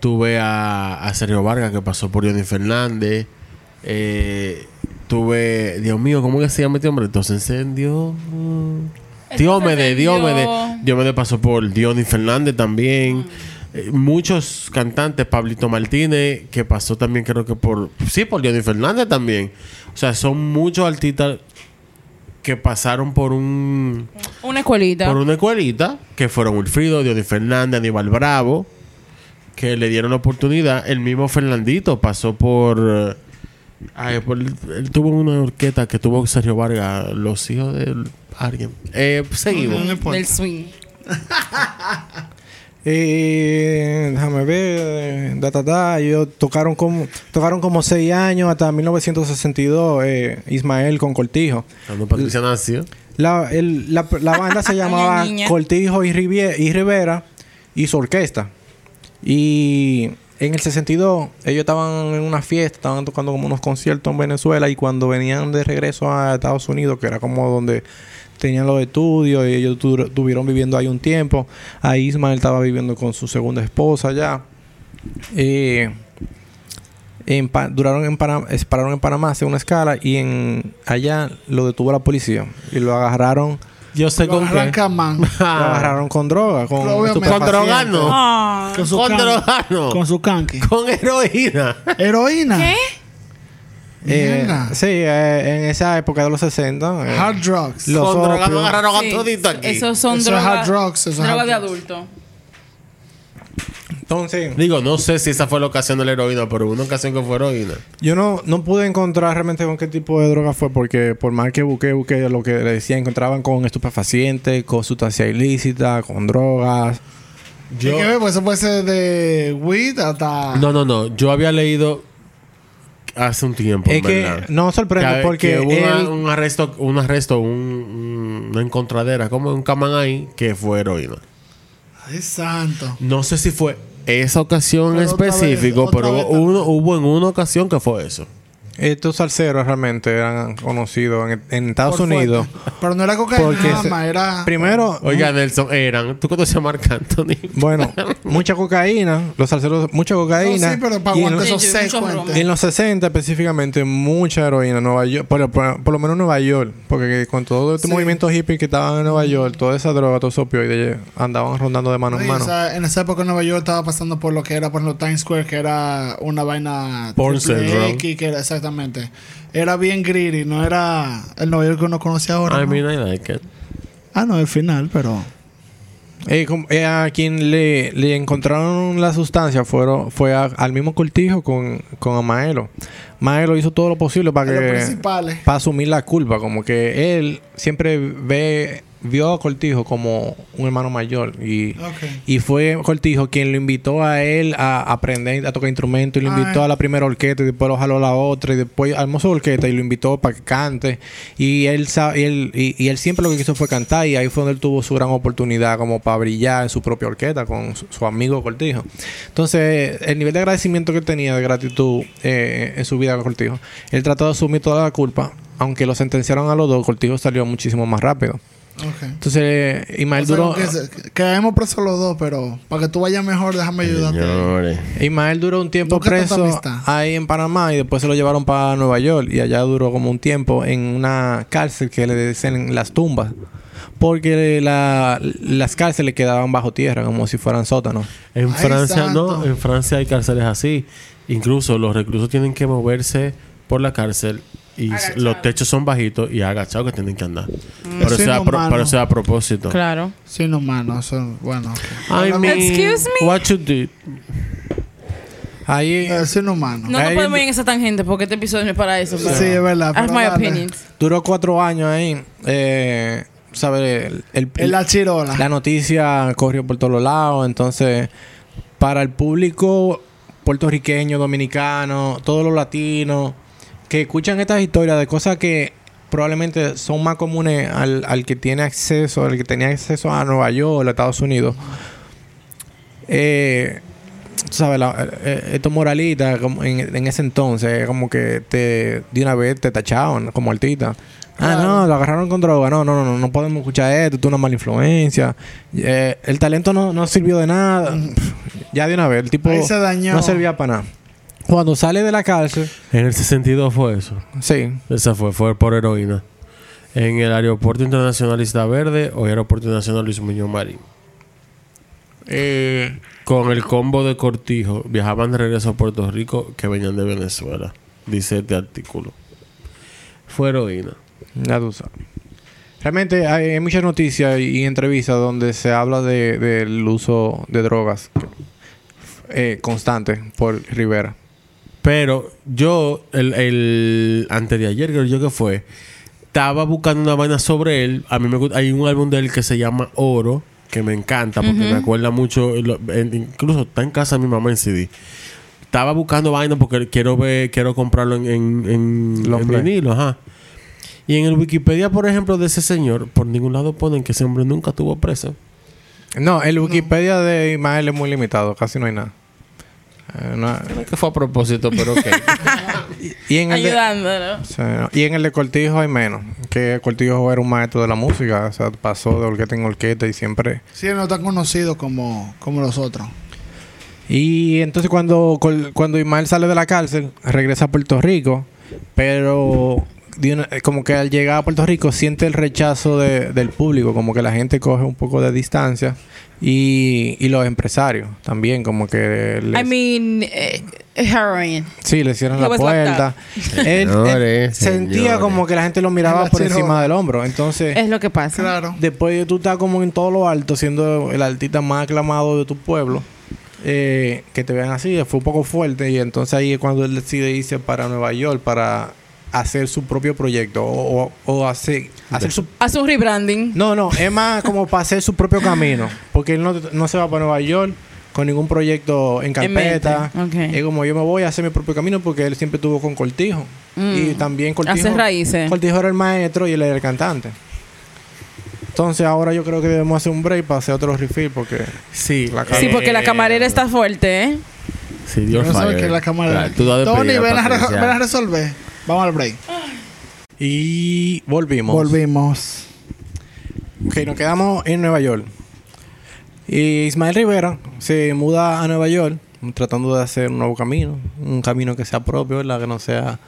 S5: Tú ves a, a Sergio Vargas que pasó por Johnny Fernández. Eh, tú ves, Dios mío, ¿cómo que se llama este hombre? Entonces se encendió. Diómede, Diómede. Diómede pasó por Johnny Fernández también. Eh, muchos cantantes, Pablito Martínez, que pasó también creo que por... Sí, por Johnny Fernández también. O sea, son muchos artistas que pasaron por un
S3: Una escuelita.
S5: por una escuelita que fueron Wilfrido, Johnny Fernández, Aníbal Bravo, que le dieron la oportunidad. El mismo Fernandito pasó por. eh, ay, por- él tuvo una orquesta que tuvo Sergio Vargas, los hijos de alguien. Eh, seguimos.
S2: No.
S3: Del swing.
S4: Eh, déjame ver, da, da, da, ellos tocaron como, tocaron como seis años hasta 1962, eh, Ismael con Cortijo.
S5: Cuando Patricia nació.
S4: La, el- la, la banda se llamaba. Cortijo y Rivera y su orquesta. Y en el 62 ellos estaban en una fiesta, estaban tocando como unos conciertos en Venezuela y cuando venían de regreso a Estados Unidos, que era como donde tenían los estudios y ellos tu- estuvieron viviendo ahí un tiempo, ahí Ismael estaba viviendo con su segunda esposa allá. Eh, en duraron en Panamá, pararon en Panamá, hace una escala y en allá lo detuvo la policía y lo agarraron,
S5: Yo sé
S2: Lo
S5: con qué.
S4: lo agarraron con droga, con.
S5: Con.
S3: Ah.
S2: Con su
S5: Con
S2: can-. Con su canqui.
S5: Con heroína.
S2: Heroína.
S3: ¿Qué?
S4: Eh, sí, eh, en esa época de los 60. eh,
S2: Hard drugs.
S4: Los
S5: con drogano
S4: opios.
S5: agarraron a
S3: Sí,
S5: todito aquí.
S3: Esos son
S2: Eso es
S3: drogas.
S2: hard drugs, eso es
S3: drogas
S2: hard
S3: de
S2: drugs.
S3: adulto.
S4: Entonces,
S5: Digo, no sé si esa fue la ocasión de la heroína, pero hubo una ocasión que fue heroína.
S4: yo no, no pude encontrar realmente con qué tipo de droga fue, porque por más que busqué, busqué lo que le decía, encontraban con estupefacientes, con sustancia ilícita, con drogas.
S2: Yo... que ver, pues eso puede ser de weed hasta...
S5: No, no, no. Yo había leído hace un tiempo.
S4: es que no sorprende
S5: que,
S4: porque
S5: que hubo
S4: él-
S5: un arresto, un arresto, un, un- una encontradera, como un camán ahí, que fue heroína.
S2: Ay, santo.
S5: No sé si fue esa ocasión
S2: Pero
S5: específico,
S2: vez,
S5: pero hubo, uno- hubo en una ocasión que fue eso.
S4: Estos salseros realmente eran conocidos en, en Estados
S2: Por
S4: Unidos.
S2: fuerte. Pero no era cocaína
S4: Porque
S2: nada
S4: se-
S2: más, era...
S4: Primero,
S5: Oiga, Nelson, eran. ¿Tú conoces a Marc Anthony?
S4: bueno, mucha cocaína, los salseros, mucha
S2: No,
S4: cocaína.
S2: sí, pero para aguantar esos seis.
S4: En los 60 específicamente, mucha heroína en Nueva York. Por, por- por lo menos en Nueva York. Porque con todo este
S2: Sí.
S4: movimiento hippie que estaban en Nueva York, toda esa droga, todos esos opioides andaban rondando de mano en mano.
S2: o sea, en esa época en Nueva York estaba pasando por lo que era, por ejemplo, Times Square, que era una vaina
S5: Porn.
S2: X, que era exactamente. Era bien greedy, no era el Nueva York que uno conoce ahora.
S5: I
S2: ¿no?
S5: mean, I like it.
S2: Ah, no, el final, pero...
S4: Eh, eh, a quien le, le encontraron la sustancia fueron, fue a- al mismo cortijo con, con a Maelo. Maelo hizo todo lo posible para que
S2: principales.
S4: para asumir la culpa, como que él siempre ve vio a Cortijo como un hermano mayor y, y fue Cortijo quien lo invitó a él a aprender a tocar instrumentos y lo
S2: Ay.
S4: invitó a la primera orquesta y después lo jaló a la otra y después armó su orquesta y lo invitó para que cante. Y él y él y, y él siempre lo que quiso fue cantar y ahí fue donde él tuvo su gran oportunidad como para brillar en su propia orquesta con su, su amigo Cortijo. Entonces el nivel de agradecimiento que tenía de gratitud eh, en su vida con Cortijo él trató de asumir toda la culpa aunque lo sentenciaron a los dos Cortijo salió muchísimo más rápido Entonces, Ismael
S2: O sea,
S4: duró...
S2: que, quedemos presos los dos, pero para que tú vayas mejor, déjame ayudarte.
S5: Señores.
S4: Ismael duró un tiempo
S2: Nunca
S4: preso ahí en Panamá y después se lo llevaron para Nueva York y allá duró como un tiempo en una cárcel que le dicen las tumbas porque la- las cárceles quedaban bajo tierra como si fueran sótanos.
S5: En
S2: Ay,
S5: Francia no, en Francia hay cárceles así. Incluso los reclusos tienen que moverse por la cárcel y
S3: Agachado.
S5: los techos son bajitos y agachados que tienen que andar.
S2: Mm.
S5: Pero,
S2: Eso
S5: eso es a pro- pero es a propósito.
S3: Claro.
S2: Sí, no, mano. Eso, bueno. ok.
S5: I mean,
S3: Excuse me?
S5: what you did?
S4: Ahí
S2: Es inhumano.
S3: No, no
S4: Ahí-
S3: podemos ir en esa tangente porque este episodio no es para eso.
S2: Sí, es verdad.
S3: That's
S2: pero
S3: my
S2: dale.
S3: opinions.
S4: duró cuatro años ahí. Eh, ¿Sabes? El, el-
S2: En la chirola.
S4: la noticia corrió por todos lados. Entonces, para el público puertorriqueño, dominicano, todos los latinos que escuchan estas historias de cosas que probablemente son más comunes al, al que tiene acceso, al que tenía acceso a Nueva York, a Estados Unidos. Eh, tú sabes, la- eh, estos moralistas como en, en ese entonces, como que te de una vez te tachaban como artista. Ah,
S2: Claro.
S4: no, lo agarraron con droga. No, no, no, no podemos escuchar esto, tú una mala influencia. Eh, el talento no, no sirvió de nada. Pff, Ya de una vez, el tipo
S2: Ahí se dañó.
S4: no servía para nada. Cuando sale de la cárcel,
S5: En el 62 fue eso.
S4: sí,
S5: Esa fue, fue por heroína. En el Aeropuerto Internacional Isla Verde o Aeropuerto Internacional Luis Muñoz Marín.
S4: eh,
S5: Con el combo de cortijo viajaban de regreso a Puerto Rico que venían de Venezuela. Dice este artículo. Fue heroína.
S4: Tú sabes. Realmente hay, hay muchas noticias y entrevistas donde se habla de- del uso de drogas eh, constante por Rivera.
S5: Pero yo, el, el antes de ayer, creo yo que fue, estaba buscando una vaina sobre él. A mí me gusta, hay un álbum de él que se llama Oro, que me encanta porque me acuerda mucho, lo- en- incluso está en casa de mi mamá en CD. Estaba buscando vaina porque quiero ver, quiero comprarlo en, en, en,
S4: Long
S5: en
S4: play.
S5: vinilo, ajá. Y en el Wikipedia, por ejemplo, de ese señor, por ningún lado ponen que ese hombre nunca tuvo preso.
S4: No, el Wikipedia de Ismael es muy limitado, casi no hay nada. Eh, no-
S5: Creo que fue a propósito, pero ok.
S4: y, en el de,
S3: Ayudando,
S4: sí, no. y en el de Cortijo hay menos. Que Cortijo era un maestro de la música, o sea, pasó de orquesta en orquesta y siempre
S2: Sí, no tan conocido como, como los otros.
S4: Y entonces cuando, cuando Ismael sale de la cárcel, regresa a Puerto Rico, pero como que al llegar a Puerto Rico siente el rechazo de- del público, como que la gente coge un poco de distancia y, y los empresarios también, como que les-
S3: I mean, eh, heroin.
S4: sí, le cierran
S3: He
S4: la puerta. Él, él
S5: Señores,
S4: sentía
S5: señores.
S4: como que la gente lo miraba por encima del hombro, entonces...
S3: Es lo que pasa.
S2: Claro.
S4: Después de tú estás como en todo lo alto, siendo el artista más aclamado de tu pueblo, eh, que te vean así, fue un poco fuerte. Y entonces ahí es cuando él decide irse para Nueva York para hacer su propio proyecto o, o- o hacer, hacer su...
S3: Hace un rebranding.
S4: No, no, es más como para hacer su propio camino. Porque él no, no se va para Nueva York con ningún proyecto en
S3: En
S4: carpeta.
S3: ok.
S4: Es como yo me voy a hacer mi propio camino porque él siempre estuvo con Cortijo. Y también Cortijo...
S3: Hace raíces.
S4: Cortijo era el maestro y él era el cantante. Entonces ahora yo creo que debemos hacer un break para hacer otro refill porque...
S5: Sí,
S4: La
S3: Sí, porque la camarera está fuerte, ¿eh?
S5: Sí, Dios
S2: No sabes que la cámara. Tony, ven a, ven a resolver. Vamos al break.
S4: Y volvimos.
S2: Volvimos.
S4: Ok, nos quedamos en Nueva York. Y Ismael Rivera se muda a Nueva York tratando de hacer un nuevo camino. Un camino que sea propio, ¿verdad? Que no sea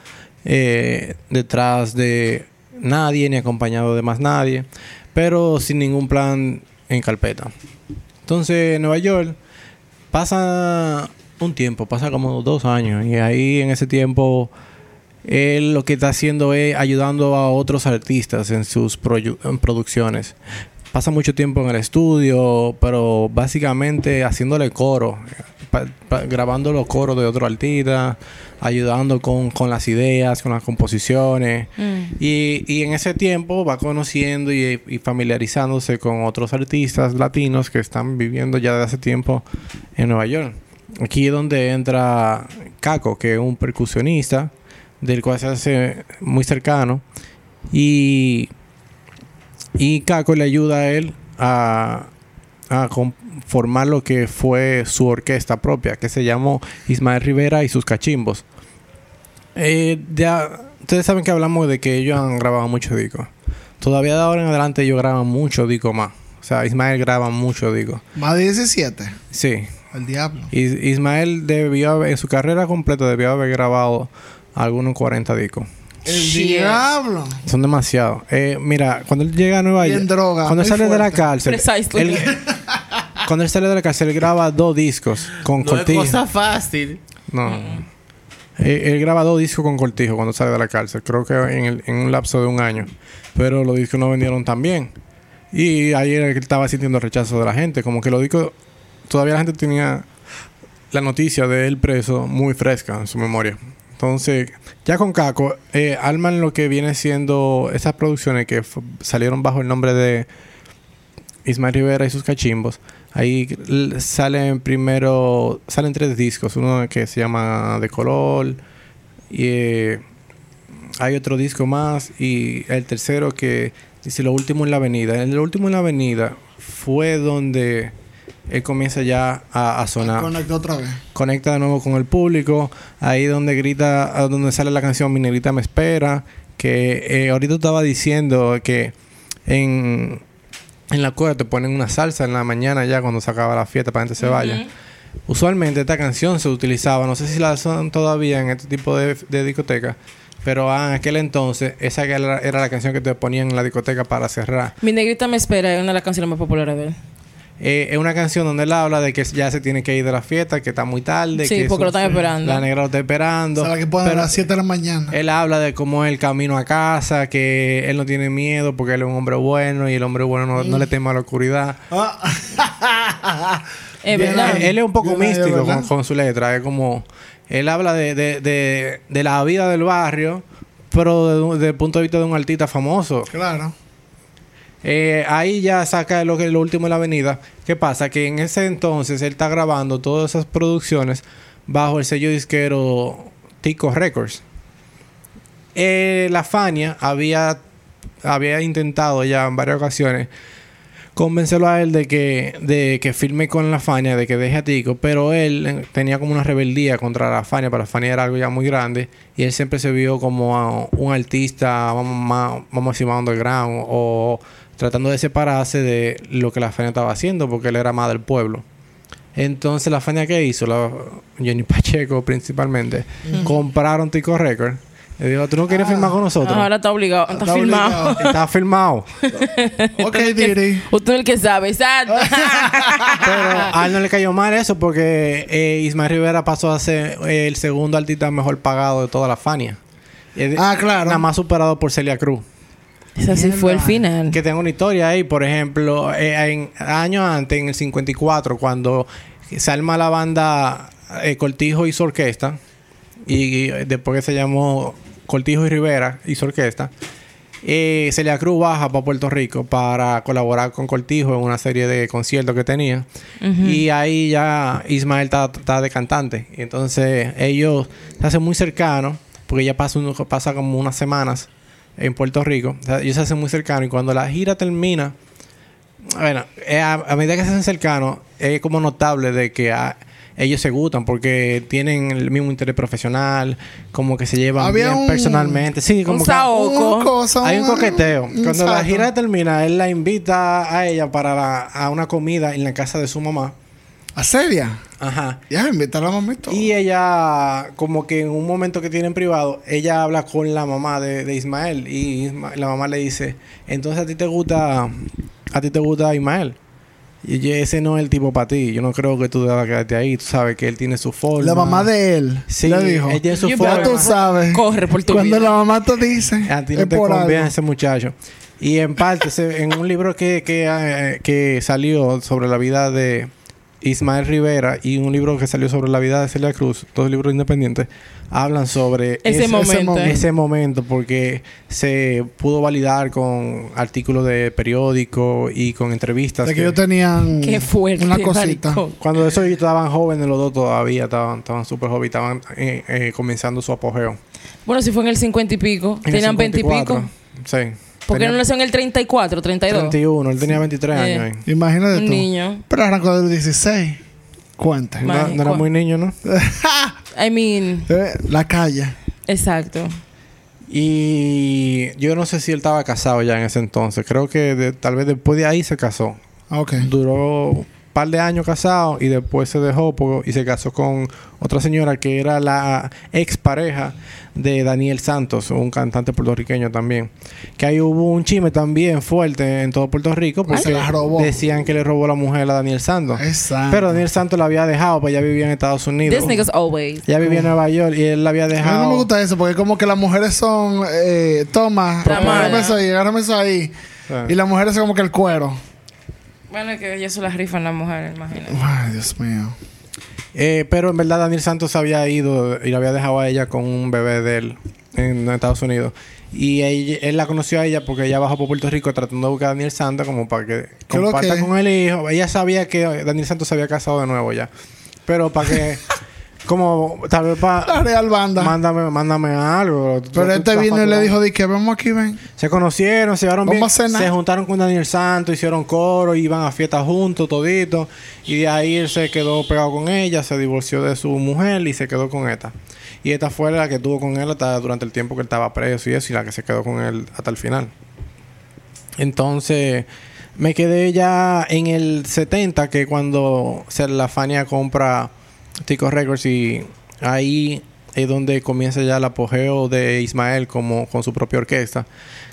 S4: eh, detrás de nadie ni acompañado de más nadie. Pero sin ningún plan en carpeta. Entonces, en Nueva York pasa un tiempo, pasa como dos años. Y ahí en ese tiempo él lo que está haciendo es ayudando a otros artistas en sus en producciones. Pasa mucho tiempo en el estudio, pero básicamente haciéndole coro, grabando los coros de otros artistas, ayudando con, con las ideas, con las composiciones. Y, y en ese tiempo va conociendo y, y familiarizándose con otros artistas latinos que están viviendo ya desde hace tiempo en Nueva York. Aquí es donde entra Caco, que es un percusionista del cual se hace muy cercano. Y, y Caco le ayuda a él a, a con- formar lo que fue su orquesta propia, que se llamó Ismael Rivera y sus cachimbos. Eh, ya, ustedes saben que hablamos de que ellos han grabado muchos discos. todavía de ahora en adelante ellos graban mucho disco más. O sea, Ismael graba mucho disco.
S2: Más de 17.
S4: Sí.
S2: El diablo.
S4: Is- Ismael debió haber, en su carrera completa debió haber grabado algunos 40 discos.
S2: El diablo.
S4: Son demasiados. Eh, mira, cuando él llega a Nueva York,
S2: droga,
S4: cuando él sale de la cárcel, él- cuando él sale de la cárcel, él graba dos discos con
S5: No es
S4: cortijo.
S5: cosa fácil.
S4: No. Él, él graba dos discos con cortijo cuando sale de la cárcel. Creo que en, el- en un lapso de un año. Pero los discos no vendieron tan bien. Y ahí era que él estaba sintiendo el rechazo de la gente. Como que los discos... Todavía la gente tenía la noticia de él preso muy fresca en su memoria. Entonces, ya con Caco, eh, arman lo que viene siendo esas producciones que salieron bajo el nombre de Ismael Rivera y sus cachimbos. Ahí salen primero, salen tres discos, uno que se llama De Color, y eh, hay otro disco más, y el tercero que dice Lo Último en la Avenida. En Lo Último en la Avenida fue donde él comienza ya a, a sonar
S2: Conecta otra vez.
S4: conecta de nuevo con el público. Ahí donde grita, donde sale la canción Mi Negrita me espera. Que eh, ahorita estaba diciendo que en, en la cueva te ponen una salsa en la mañana ya cuando se acaba la fiesta para que la gente se vaya. Usualmente esta canción se utilizaba, no sé si la son todavía en este tipo de, de discoteca, pero ah, en aquel entonces esa era, era la canción que te ponían en la discoteca para cerrar.
S3: Mi negrita me espera es una de las canciones más populares de él.
S4: Eh, es una canción donde él habla de que ya se tiene que ir de la fiesta, que está muy tarde.
S3: Sí,
S4: que
S3: porque
S4: su-
S3: lo están esperando.
S4: La negra lo está esperando.
S2: O sea, la que ponen a las 7 de la mañana.
S4: Él habla de cómo es el camino a casa, que él no tiene miedo porque él es un hombre bueno y el hombre bueno no, no le teme a la oscuridad.
S2: Ah.
S3: Es verdad.
S4: Él es un poco místico con, con su letra. Es como... Él habla de, de, de, de la vida del barrio, pero desde el punto de vista de un artista famoso.
S2: Claro.
S4: Eh, ahí ya saca lo que lo último en la avenida. ¿Qué pasa? Que en ese entonces él está grabando todas esas producciones bajo el sello disquero Tico Records. Eh, la Fania había, había intentado ya en varias ocasiones convencerlo a él de que, de que firme con la Fania, de que deje a Tico, pero él tenía como una rebeldía contra la Fania, para la Fania era algo ya muy grande, y él siempre se vio como un artista, más, vamos a decir, más underground, o tratando de separarse de lo que la Fania estaba haciendo, porque él era más del pueblo. Entonces, la Fania que hizo, la, Johnny Pacheco principalmente, compraron Tico Records. Le dijo, ¿tú no quieres firmar con nosotros?
S3: Ahora está obligado. Está,
S2: Está
S3: filmado.
S2: obligado.
S4: Está firmado.
S2: Ok, Diri.
S3: Usted es el que sabe, exacto.
S4: Pero a él no le cayó mal eso porque eh, Ismael Rivera pasó a ser eh, el segundo artista mejor pagado de toda la Fania. Eh,
S2: Ah, claro.
S4: Nada más superado por Celia Cruz.
S3: Ese sí fue el final.
S4: Que tengo una historia ahí, por ejemplo, eh, en años antes, en el 54, cuando se arma la banda eh, Cortijo y su orquesta, y, eh, después que se llamó Cortijo y Rivera y su orquesta, eh, Celia Cruz baja para Puerto Rico para colaborar con Cortijo en una serie de conciertos que tenía. Y ahí ya Ismael está, de cantante. Y entonces ellos se hacen muy cercanos, porque ya pasa, uno- pasa como unas semanas en Puerto Rico. O sea, ellos se hacen muy cercanos y cuando la gira termina, bueno, eh, a, a medida que se hacen cercanos, es como notable de que ah, ellos se gustan porque tienen el mismo interés profesional, como que se llevan
S2: Había
S4: bien
S2: un-
S4: personalmente. Sí, como
S3: un
S4: que
S3: saoco.
S2: Un cosa,
S4: hay un
S2: un-
S4: coqueteo. Cuando la gira termina, él la invita a ella para la- a una comida en la casa de su mamá.
S2: ¿A seria?
S4: Ajá.
S2: Ya, invitar a la mamá y todo.
S4: Y ella, como que en un momento que tienen privado, ella habla con la mamá de, de Ismael. Y Isma- la mamá le dice, entonces a ti te gusta, a ti te gusta Ismael. Y yo, ese no es el tipo para ti. Yo no creo que tú debas quedarte ahí. Tú sabes que él tiene su forma.
S2: La mamá de él
S4: Sí,
S2: le dijo.
S4: ella tiene su forma.
S2: Ya tú sabes.
S3: Corre por tu
S2: Cuando
S3: vida.
S2: la mamá te dice.
S4: A ti no
S2: es
S4: te conviene
S2: algo.
S4: ese muchacho. Y en parte, se- en un libro que, que, eh, que salió sobre la vida de Ismael Rivera y un libro que salió sobre la vida de Celia Cruz, dos libros independientes, hablan sobre
S3: Ese momento.
S2: momento.
S4: ese momento porque se pudo validar con artículos de periódico y con entrevistas.
S2: De que
S4: que-
S2: ellos tenían
S3: Qué fuerte.
S2: una cosita.
S3: maricón.
S4: cuando eso ellos estaban jóvenes los dos todavía, estaban estaban súper jóvenes, estaban eh, eh, comenzando su apogeo.
S3: Bueno, si fue en el 50 y pico.
S4: En
S3: Tenían 20 y
S4: 54.
S3: pico.
S4: Sí.
S3: ¿Por qué
S4: Tenía
S3: no nació en el 34, 32?
S4: 31, él tenía 23
S3: Eh.
S4: años. ahí.
S2: Imagínate
S3: Un
S2: tú.
S3: niño.
S2: Pero arrancó de los 16. Cuenta.
S4: No,
S3: Mágico.
S4: no era muy niño, ¿no?
S3: I mean,
S2: Eh, La calle.
S3: exacto.
S4: Y yo no sé si él estaba casado ya en ese entonces. Creo que de- tal vez después de ahí se casó.
S2: Ah, Ok.
S4: Duró un par de años casado y después se dejó y se casó con otra señora que era la ex pareja de Daniel Santos, un cantante puertorriqueño también. Que ahí hubo un chisme también fuerte en todo Puerto Rico porque
S2: Se la robó.
S4: decían que le robó la mujer a Daniel Santos.
S2: Exacto.
S4: Pero Daniel Santos la había dejado, pues ya vivía en Estados Unidos.
S3: This nigga's always.
S4: Ya vivía en Nueva York y él la había
S2: A mí
S4: dejado.
S2: no me gusta eso porque como que las mujeres son, eh, toma, agárrame eso ahí, agárrame eso ahí.
S4: Sí.
S2: Y las mujeres son como que el cuero.
S3: Bueno, es que ellos se las rifan las mujeres, imagínate.
S2: Ay, Dios mío.
S4: Eh, pero en verdad Daniel Santos había ido y la había dejado a ella con un bebé de él en Estados Unidos. Y ella- él la conoció a ella porque ella bajó por Puerto Rico tratando de buscar a Daniel Santos como para que
S2: ¿Qué lo
S4: comparta
S2: que?
S4: con el hijo. Ella sabía que Daniel Santos se había casado de nuevo ya. Pero para que... como tal vez
S2: La
S4: para...
S2: Real Banda.
S4: Mándame, mándame algo.
S2: Pero este vino y le dijo, di que vamos aquí, ven.
S4: Se conocieron, se llevaron bien. Se juntaron con Daniel Santos, hicieron coro, iban a fiestas juntos, todito. Y de ahí él se quedó pegado con ella, se divorció de su mujer y se quedó con esta. Y esta fue la que tuvo con él hasta durante el tiempo que él estaba preso y eso, y la que se quedó con él hasta el final. Entonces, me quedé ya en el 70, que cuando la Fania compra Tico Records y ahí es donde comienza ya el apogeo de Ismael como con su propia orquesta.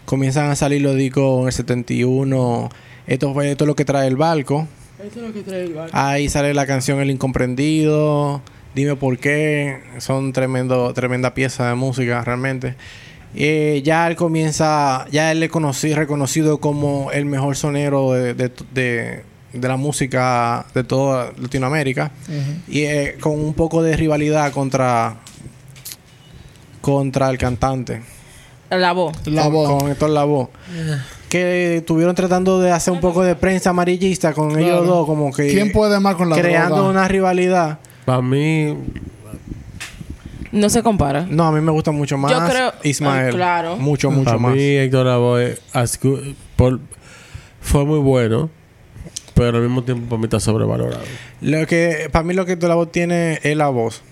S4: Comienzan a salir los discos en el 71. Esto, fue, esto es lo que trae el barco. Ahí sale la canción El Incomprendido. Dime por qué. Son tremendo, tremenda pieza de música realmente. Eh, ya él comienza, ya él es conocí- reconocido como el mejor sonero de, de- de- de la música de toda Latinoamérica. Y eh, con un poco de rivalidad contra, contra el cantante.
S3: La voz.
S2: La
S4: con,
S2: voz.
S4: Con Héctor Lavoe. Que estuvieron tratando de hacer un poco de prensa amarillista con
S2: Claro.
S4: ellos dos, como que
S2: ¿Quién puede más con la
S4: creando
S2: droga?
S4: una rivalidad.
S5: Para mí,
S3: No se compara.
S4: No, a mí me gusta mucho más
S3: Yo creo-
S4: Ismael.
S3: Claro.
S4: Mucho, mucho
S5: para
S4: más.
S5: mí Héctor Lavoe fue muy bueno, pero al mismo tiempo para mí está sobrevalorado.
S4: Lo que, para mí lo que Héctor Lavoe tiene es la voz.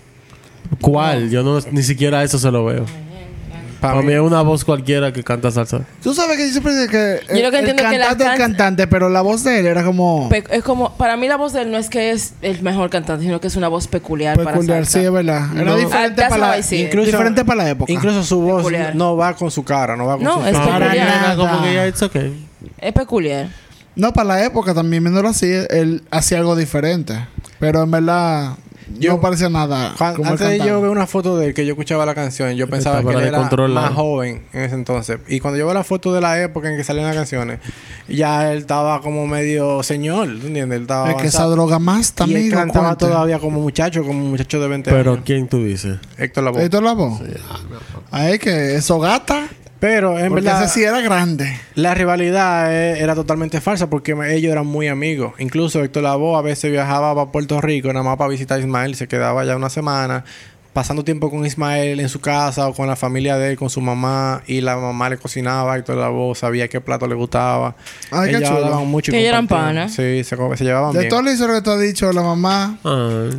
S5: ¿Cuál? Yo no, ni siquiera eso se lo veo.
S4: Para
S5: Para mí
S4: mí,
S5: es una voz cualquiera que canta salsa.
S2: Tú sabes que yo siempre digo que
S3: Yo lo que
S2: el
S3: que la
S2: cantante es el
S3: can-
S2: cantante, pero la voz de él era como
S3: Pe- es como, para mí la voz de él no es que es el mejor cantante, sino que es una voz peculiar,
S2: peculiar,
S3: para
S2: sí,
S3: salsa.
S2: es verdad. Era
S4: No.
S2: diferente
S3: Ah,
S2: para la.
S4: Incluso-
S2: diferente para la época.
S4: incluso su voz
S3: Peculiar.
S4: no va con su cara, no va con
S3: No,
S4: su
S3: es
S4: cara.
S3: Peculiar.
S2: nada.
S5: Como que ya it's okay.
S3: Es peculiar.
S2: No, para la época también viéndolo así, él hacía algo diferente. Pero en verdad
S4: Yo-
S2: no parecía nada como
S4: antes de yo ver una foto de él que yo escuchaba la canción, yo pensaba que él era más joven en ese entonces. Y cuando yo veo la foto de la época en que salían las canciones, ya él estaba como medio señor, ¿tú entiendes? Él estaba
S2: Es que esa droga más
S4: y él
S2: también.
S4: cantaba todavía como muchacho, como muchacho de 20
S5: Pero
S4: años.
S5: ¿quién tú dices?
S4: Héctor Lavoe.
S2: ¿Esto es la voz? Ay, que eso gata.
S4: Pero en
S2: Porque
S4: verdad,
S2: ese sí era grande.
S4: la rivalidad eh, era totalmente falsa porque ellos eran muy amigos. Incluso Héctor Lavoe a veces viajaba para Puerto Rico nada más para visitar a Ismael, se quedaba ya una semana pasando tiempo con Ismael en su casa o con la familia de él, con su mamá y la mamá le cocinaba a Héctor Lavoe, sabía qué plato le gustaba.
S2: Ay, qué
S4: Ellos
S2: chulo.
S4: hablaban mucho y
S3: Que ellos eran panas.
S4: Sí, se, se llevaban
S2: De
S4: bien.
S2: toda la historia que tú has dicho, la mamá.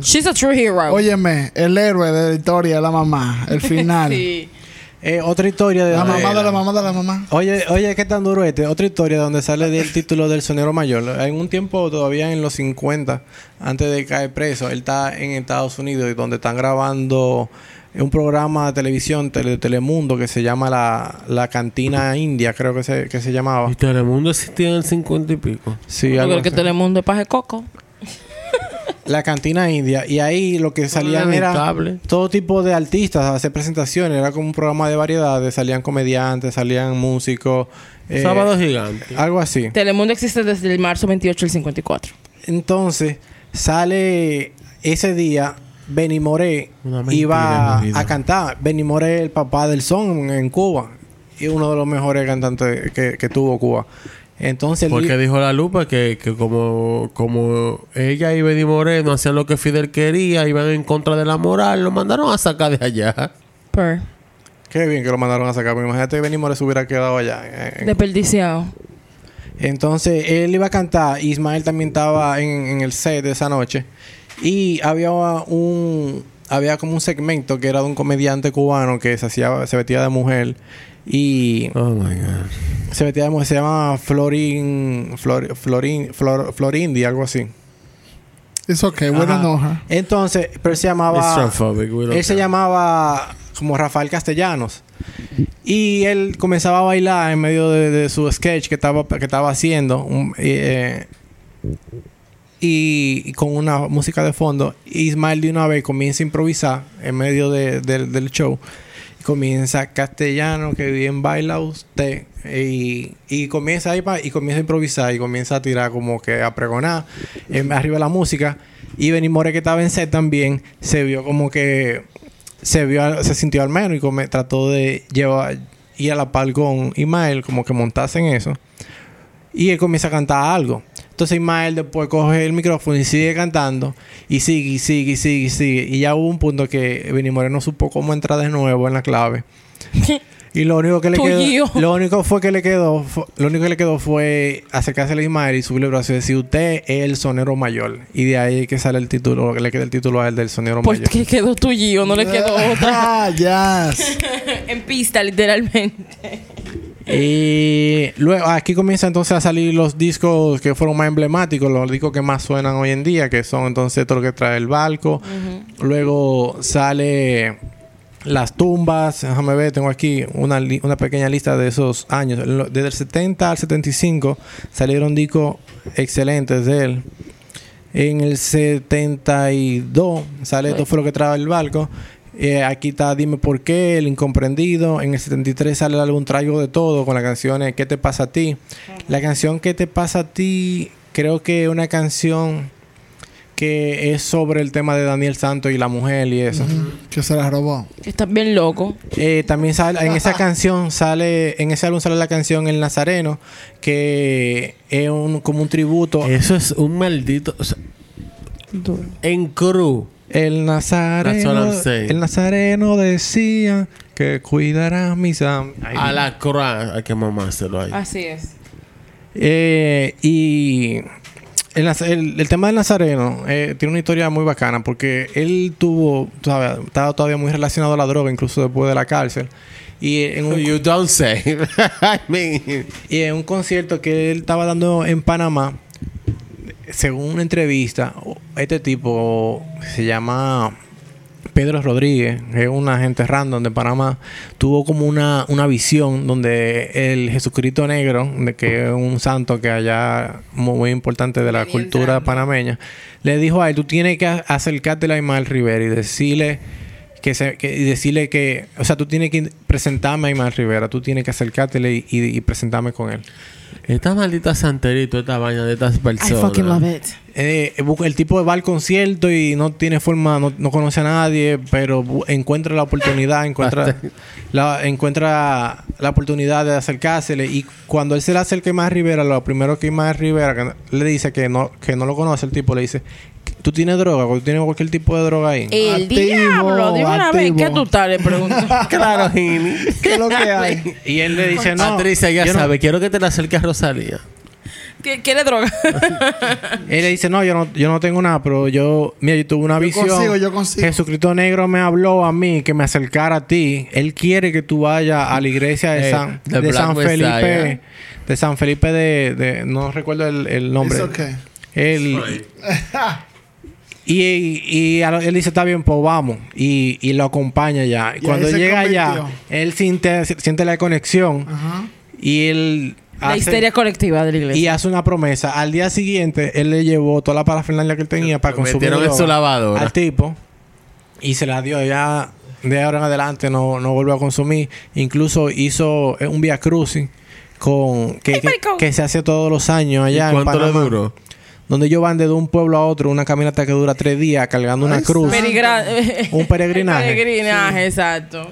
S3: She's a true hero.
S2: Óyeme, el héroe de la historia, la mamá. El final.
S3: Sí.
S4: Eh, otra historia de
S2: La mamá de la mamá de la mamá.
S4: Oye, oye, qué tan duro este. Otra historia donde sale del título del sonero mayor. En un tiempo todavía en los 50, antes de caer preso, él está en Estados Unidos y donde están grabando un programa de televisión tele- de Telemundo que se llama la, la Cantina India, creo que se, que se llamaba.
S5: ¿Y Telemundo existía en el 50 y pico?
S4: Sí,
S3: Yo
S4: algo
S3: creo que
S4: así.
S3: Telemundo es paje coco.
S4: La Cantina India. Y ahí lo que salían era todo tipo de artistas a hacer presentaciones. Era como un programa de variedades. Salían comediantes, salían músicos. eh,
S5: Sábado gigante.
S4: Algo así.
S3: Telemundo existe desde el marzo 28 del 54.
S4: Entonces, sale ese día, Benny Moré
S5: mentira
S4: iba a cantar. Benny Moré, el papá del son en Cuba. Y uno de los mejores cantantes que, que tuvo Cuba. Entonces,
S5: Porque dijo la lupa que, que como, como ella y Benny Moreno hacían lo que Fidel quería, iban en contra de la moral, lo mandaron a sacar de allá.
S3: Per.
S4: qué bien que lo mandaron a sacar. Imagínate que Benny Moré se hubiera quedado allá. en- en
S3: Desperdiciado.
S4: Entonces él iba a cantar. Ismael también estaba en, en el set de esa noche. Y había un. había como un segmento que era de un comediante cubano que se hacía, se vestía de mujer y
S5: Oh my God.
S4: se mujer, se llama Florin, Flor, Florin, Flor, Florindi, algo así.
S2: Es ok, buena
S4: Ajá.
S2: noja.
S4: Entonces, pero él se llamaba. Él se llamaba como Rafael Castellanos. Y él comenzaba a bailar en medio de, de su sketch que estaba, que estaba haciendo. un- eh, y, y con una música de fondo. Ismael de una vez comienza a improvisar en medio de- de- del show. Comienza castellano, que bien baila usted. Y, y comienza ahí y comienza a improvisar y comienza a tirar como que a pregonar em, arriba la música. Y Benny More que estaba en set también se vio como que se vio se sintió al menos y trató de llevar ir a la par con Ismael como que montase en eso. Y él comienza a cantar algo. Entonces Ismael después coge el micrófono y sigue cantando. Y sigue, y sigue, y sigue, y sigue. Y ya hubo un punto que Benny More no supo cómo entrar de nuevo en la clave. Y lo único que le quedó, lo único fue que le quedó, fu- lo único que le quedó fue acercarse a Ismael y subirle el brazo y decir, usted es el sonero mayor. Y de ahí que sale el título, que le queda el título a él del sonero mayor.
S3: Porque quedó tuyo, no le quedó otra.
S2: Ah, ya.
S3: en pista, literalmente.
S4: Y luego aquí comienza entonces a salir los discos que fueron más emblemáticos, los discos que más suenan hoy en día, que son entonces todo lo que trae el barco. Luego sale las tumbas, déjame ver, tengo aquí una, li- una pequeña lista de esos años. Desde el 70 al 75 salieron discos excelentes de él. En el 72 sale Esto fue lo que trae el barco. Eh, aquí está Dime por qué, El Incomprendido. En el 73 sale el álbum Traigo de Todo con la canción eh, ¿Qué te pasa a ti? La canción ¿Qué te pasa a ti? Creo que es una canción que es sobre el tema de Daniel Santos y la mujer y eso.
S2: Que se la robó.
S3: Está bien loco.
S4: Eh, también sale, en esa canción sale, en ese álbum sale la canción El Nazareno, que es un, como un tributo.
S5: Eso es un maldito. o sea, en cruz.
S4: El
S5: That's what
S4: Nazareno,
S5: I'm saying.
S4: el Nazareno decía que cuidará mis am-
S5: A la cruz. Hay que mamárselo ahí.
S3: Así es.
S4: Eh, y el, Naz- el- el tema del Nazareno eh, tiene una historia muy bacana porque él tuvo, sabes, estaba todavía muy relacionado a la droga, incluso después de la cárcel. Y en un,
S5: You don't say. I mean.
S4: y en un concierto que él estaba dando en Panamá, según una entrevista, este tipo se llama Pedro Rodríguez, es un agente random de Panamá, tuvo como una, una visión donde el Jesucristo Negro, de que es un santo que allá muy, muy importante de la
S3: Bien
S4: cultura panameña, le dijo a él, tú tienes que acercarte a Ismael Rivera y decirle que, se, que- y decirle que, o sea, tú tienes que presentarme a Ismael Rivera, tú tienes que acercártele y, y- y presentarme con él.
S5: Esta maldita santerito, esta vaina de estas
S3: I
S5: personas.
S3: fucking love it.
S4: Eh, el tipo va al concierto y no tiene forma, no, no conoce a nadie, pero encuentra la oportunidad, encuentra la, encuentra la oportunidad de acercársele y cuando él se le acerca a Más Rivera, lo primero que Más Rivera que le dice que no, que no lo conoce, el tipo le dice, ¿tú tienes droga? ¿Tú tienes cualquier tipo de droga ahí?
S3: El
S2: Activo,
S3: diablo, dime una vez. ¿qué tú estás? Le pregunto.
S5: Claro, Jimmy.
S2: ¿Qué es lo que hay?
S4: Y él le dice, no.
S5: Patricia, ya
S4: no-
S5: sabe. Quiero que te la acerques a Rosalía.
S3: ¿Qué- ¿Quiere droga?
S4: Él le dice, no, yo no, yo no tengo nada, pero yo, mira, yo tuve una
S2: Yo
S4: visión.
S2: consigo, yo consigo.
S4: Jesucristo Negro me habló a mí que me acercara a ti. Él quiere que tú vayas a la iglesia de
S5: Eh,
S4: San, de San Felipe. De San Felipe de, de- no recuerdo el, el nombre.
S2: It's okay.
S4: Él, y, y lo- él dice, está bien, pues vamos. Y, y lo acompaña ya.
S2: Y
S4: Cuando llega allá, él siente, siente la conexión.
S2: Ajá.
S4: Y él
S3: La
S4: hace-
S3: histeria colectiva de la
S4: y
S3: iglesia.
S4: hace una promesa. Al día siguiente, él le llevó toda la parafernalia que él tenía para consumir
S5: en su lavadora.
S4: al tipo y se la dio. Ya de ahora en adelante no, no volvió a consumir. Incluso hizo eh, un via crucis con que,
S3: ¡Ay,
S4: que, que se hace todos los años
S5: ¿Y
S4: allá en
S5: cuánto le
S4: Panamá.
S5: duró?
S4: Donde ellos van de un pueblo a otro, una caminata que dura tres días cargando una
S2: Ay,
S4: cruz.
S3: Perigra-
S4: Un peregrinaje.
S3: peregrinaje, exacto.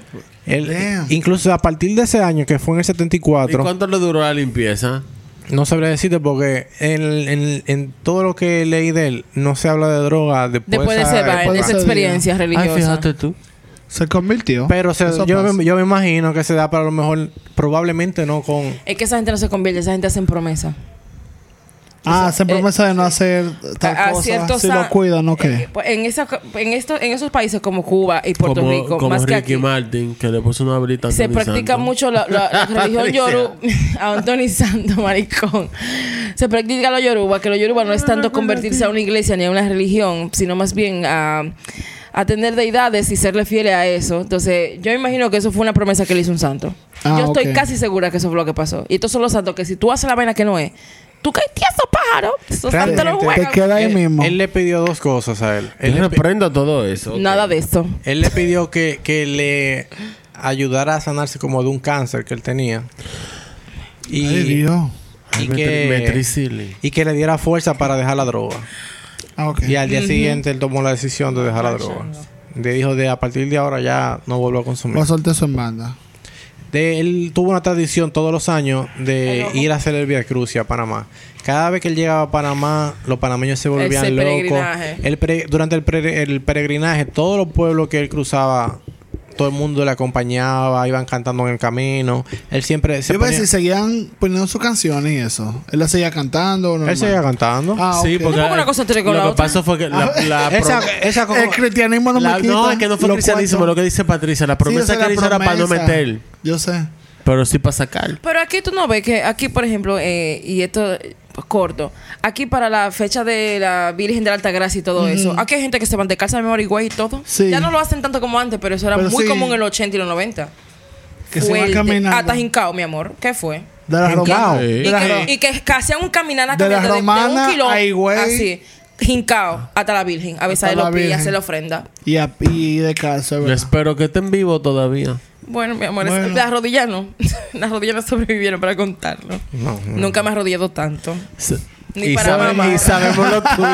S4: Incluso a partir de ese año, que fue en el
S5: ¿Y
S4: 74,
S5: cuánto le duró la limpieza?
S4: No sabría decirte porque en, en- en todo lo que leí de él no se habla de droga después,
S3: Después de
S4: esa época.
S3: de esa experiencia
S5: Ay,
S3: religiosa.
S5: fíjate tú.
S2: Se convirtió.
S4: Pero se- yo, me, yo me imagino que se da para lo mejor, probablemente no con...
S3: Es que esa gente no se convierte, esa gente hace promesa.
S2: Ah, hacen
S3: eh,
S2: promesa de no hacer tal
S3: a, a
S2: cosa.
S3: ciertos
S2: si lo cuidan, ¿o
S3: eh,
S2: qué?
S3: pues, en, esa, en, esto, en esos países como Cuba y Puerto
S5: como,
S3: Rico,
S5: como
S3: más que
S5: Ricky
S3: aquí,
S5: Martin, que le puso una velita a
S3: se practica mucho la, la- la religión yoruba. a Anthony Santo, maricón. Se practica los yoruba, que los yoruba no es tanto convertirse a una iglesia ni a una religión, sino más bien a, a tener deidades y serle fieles a eso. Entonces, yo imagino que eso fue una promesa que le hizo un santo.
S2: Ah,
S3: yo estoy casi segura que eso fue lo que pasó. Y estos son los santos que si tú haces la vaina que no es, tú caes tieso pájaro. No
S4: Realmente,
S3: juegan.
S2: Te queda ahí
S4: él,
S2: mismo.
S4: él le pidió dos cosas a él. Él
S5: Yo
S4: le, pi-
S5: reprendo todo eso.
S3: Nada de esto.
S4: él le pidió que, que le ayudara a sanarse como de un cáncer que él tenía. Y,
S2: Ay, Dios.
S4: y que, y que le diera fuerza para dejar la droga.
S2: Ah, ok.
S4: Y al día siguiente él tomó la decisión de dejar la droga. Le dijo de a partir de ahora ya no vuelvo a consumir.
S2: Voy a soltar eso en banda.
S4: De, él tuvo una tradición todos los años de ir a hacer el Via Crucis a Panamá. Cada vez que él llegaba a Panamá, los panameños se volvían locos. El durante el, pre- el peregrinaje, todos los pueblos que él cruzaba, todo el mundo le acompañaba, iban cantando en el camino. Él siempre se
S2: Yo
S4: ponía-
S2: decir, seguían poniendo sus canciones y eso. Él la seguía cantando.
S4: Él
S2: normal?
S4: seguía cantando.
S2: Ah,
S5: Sí,
S2: ok.
S5: porque
S3: ¿Cómo una cosa tiene con
S5: lo
S3: la
S5: que
S3: otra?
S5: pasó fue que la, la
S4: esa,
S5: pro-
S4: esa como-
S2: El cristianismo no
S5: la-
S2: me quita.
S5: no, es que no fue
S2: lo
S5: cristianismo,
S2: cuento.
S5: lo que dice Patricia. La
S2: Sí,
S5: promesa
S2: esa es
S5: que
S2: la
S5: hizo era para no meter,
S2: Yo sé.
S5: pero sí para sacar.
S3: Pero aquí tú no ves que aquí, por ejemplo, eh, y esto corto, aquí para la fecha de la Virgen de la Altagracia y todo eso, aquí hay gente que se van de casa de memoria y todo.
S2: Sí.
S3: Ya no lo hacen tanto como antes, pero eso era
S2: Pero
S3: muy
S2: sí.
S3: común en los 80 y los 90.
S2: Que se iban
S3: Fuerte.
S2: caminando.
S3: Hasta jincao, mi amor. ¿Qué fue?
S2: De romanas.
S5: Sí.
S3: Y que, y que, un caminar
S2: De la
S3: de, de
S2: romana
S3: un
S2: Higüey.
S3: Así. Jincao hasta la Virgen. A besar los
S2: la
S3: pies hacer la ofrenda.
S2: Y, a- y de
S5: Yo
S2: verdad.
S5: espero que estén vivos todavía.
S3: Bueno, mi amor, es-
S2: Bueno.
S3: las rodillas no. las rodillas no sobrevivieron para contarlo.
S4: No, no.
S3: Nunca me he arrodillado tanto. Ni
S5: y,
S3: para
S5: sabe-
S3: mamá.
S5: y sabemos lo tuyo.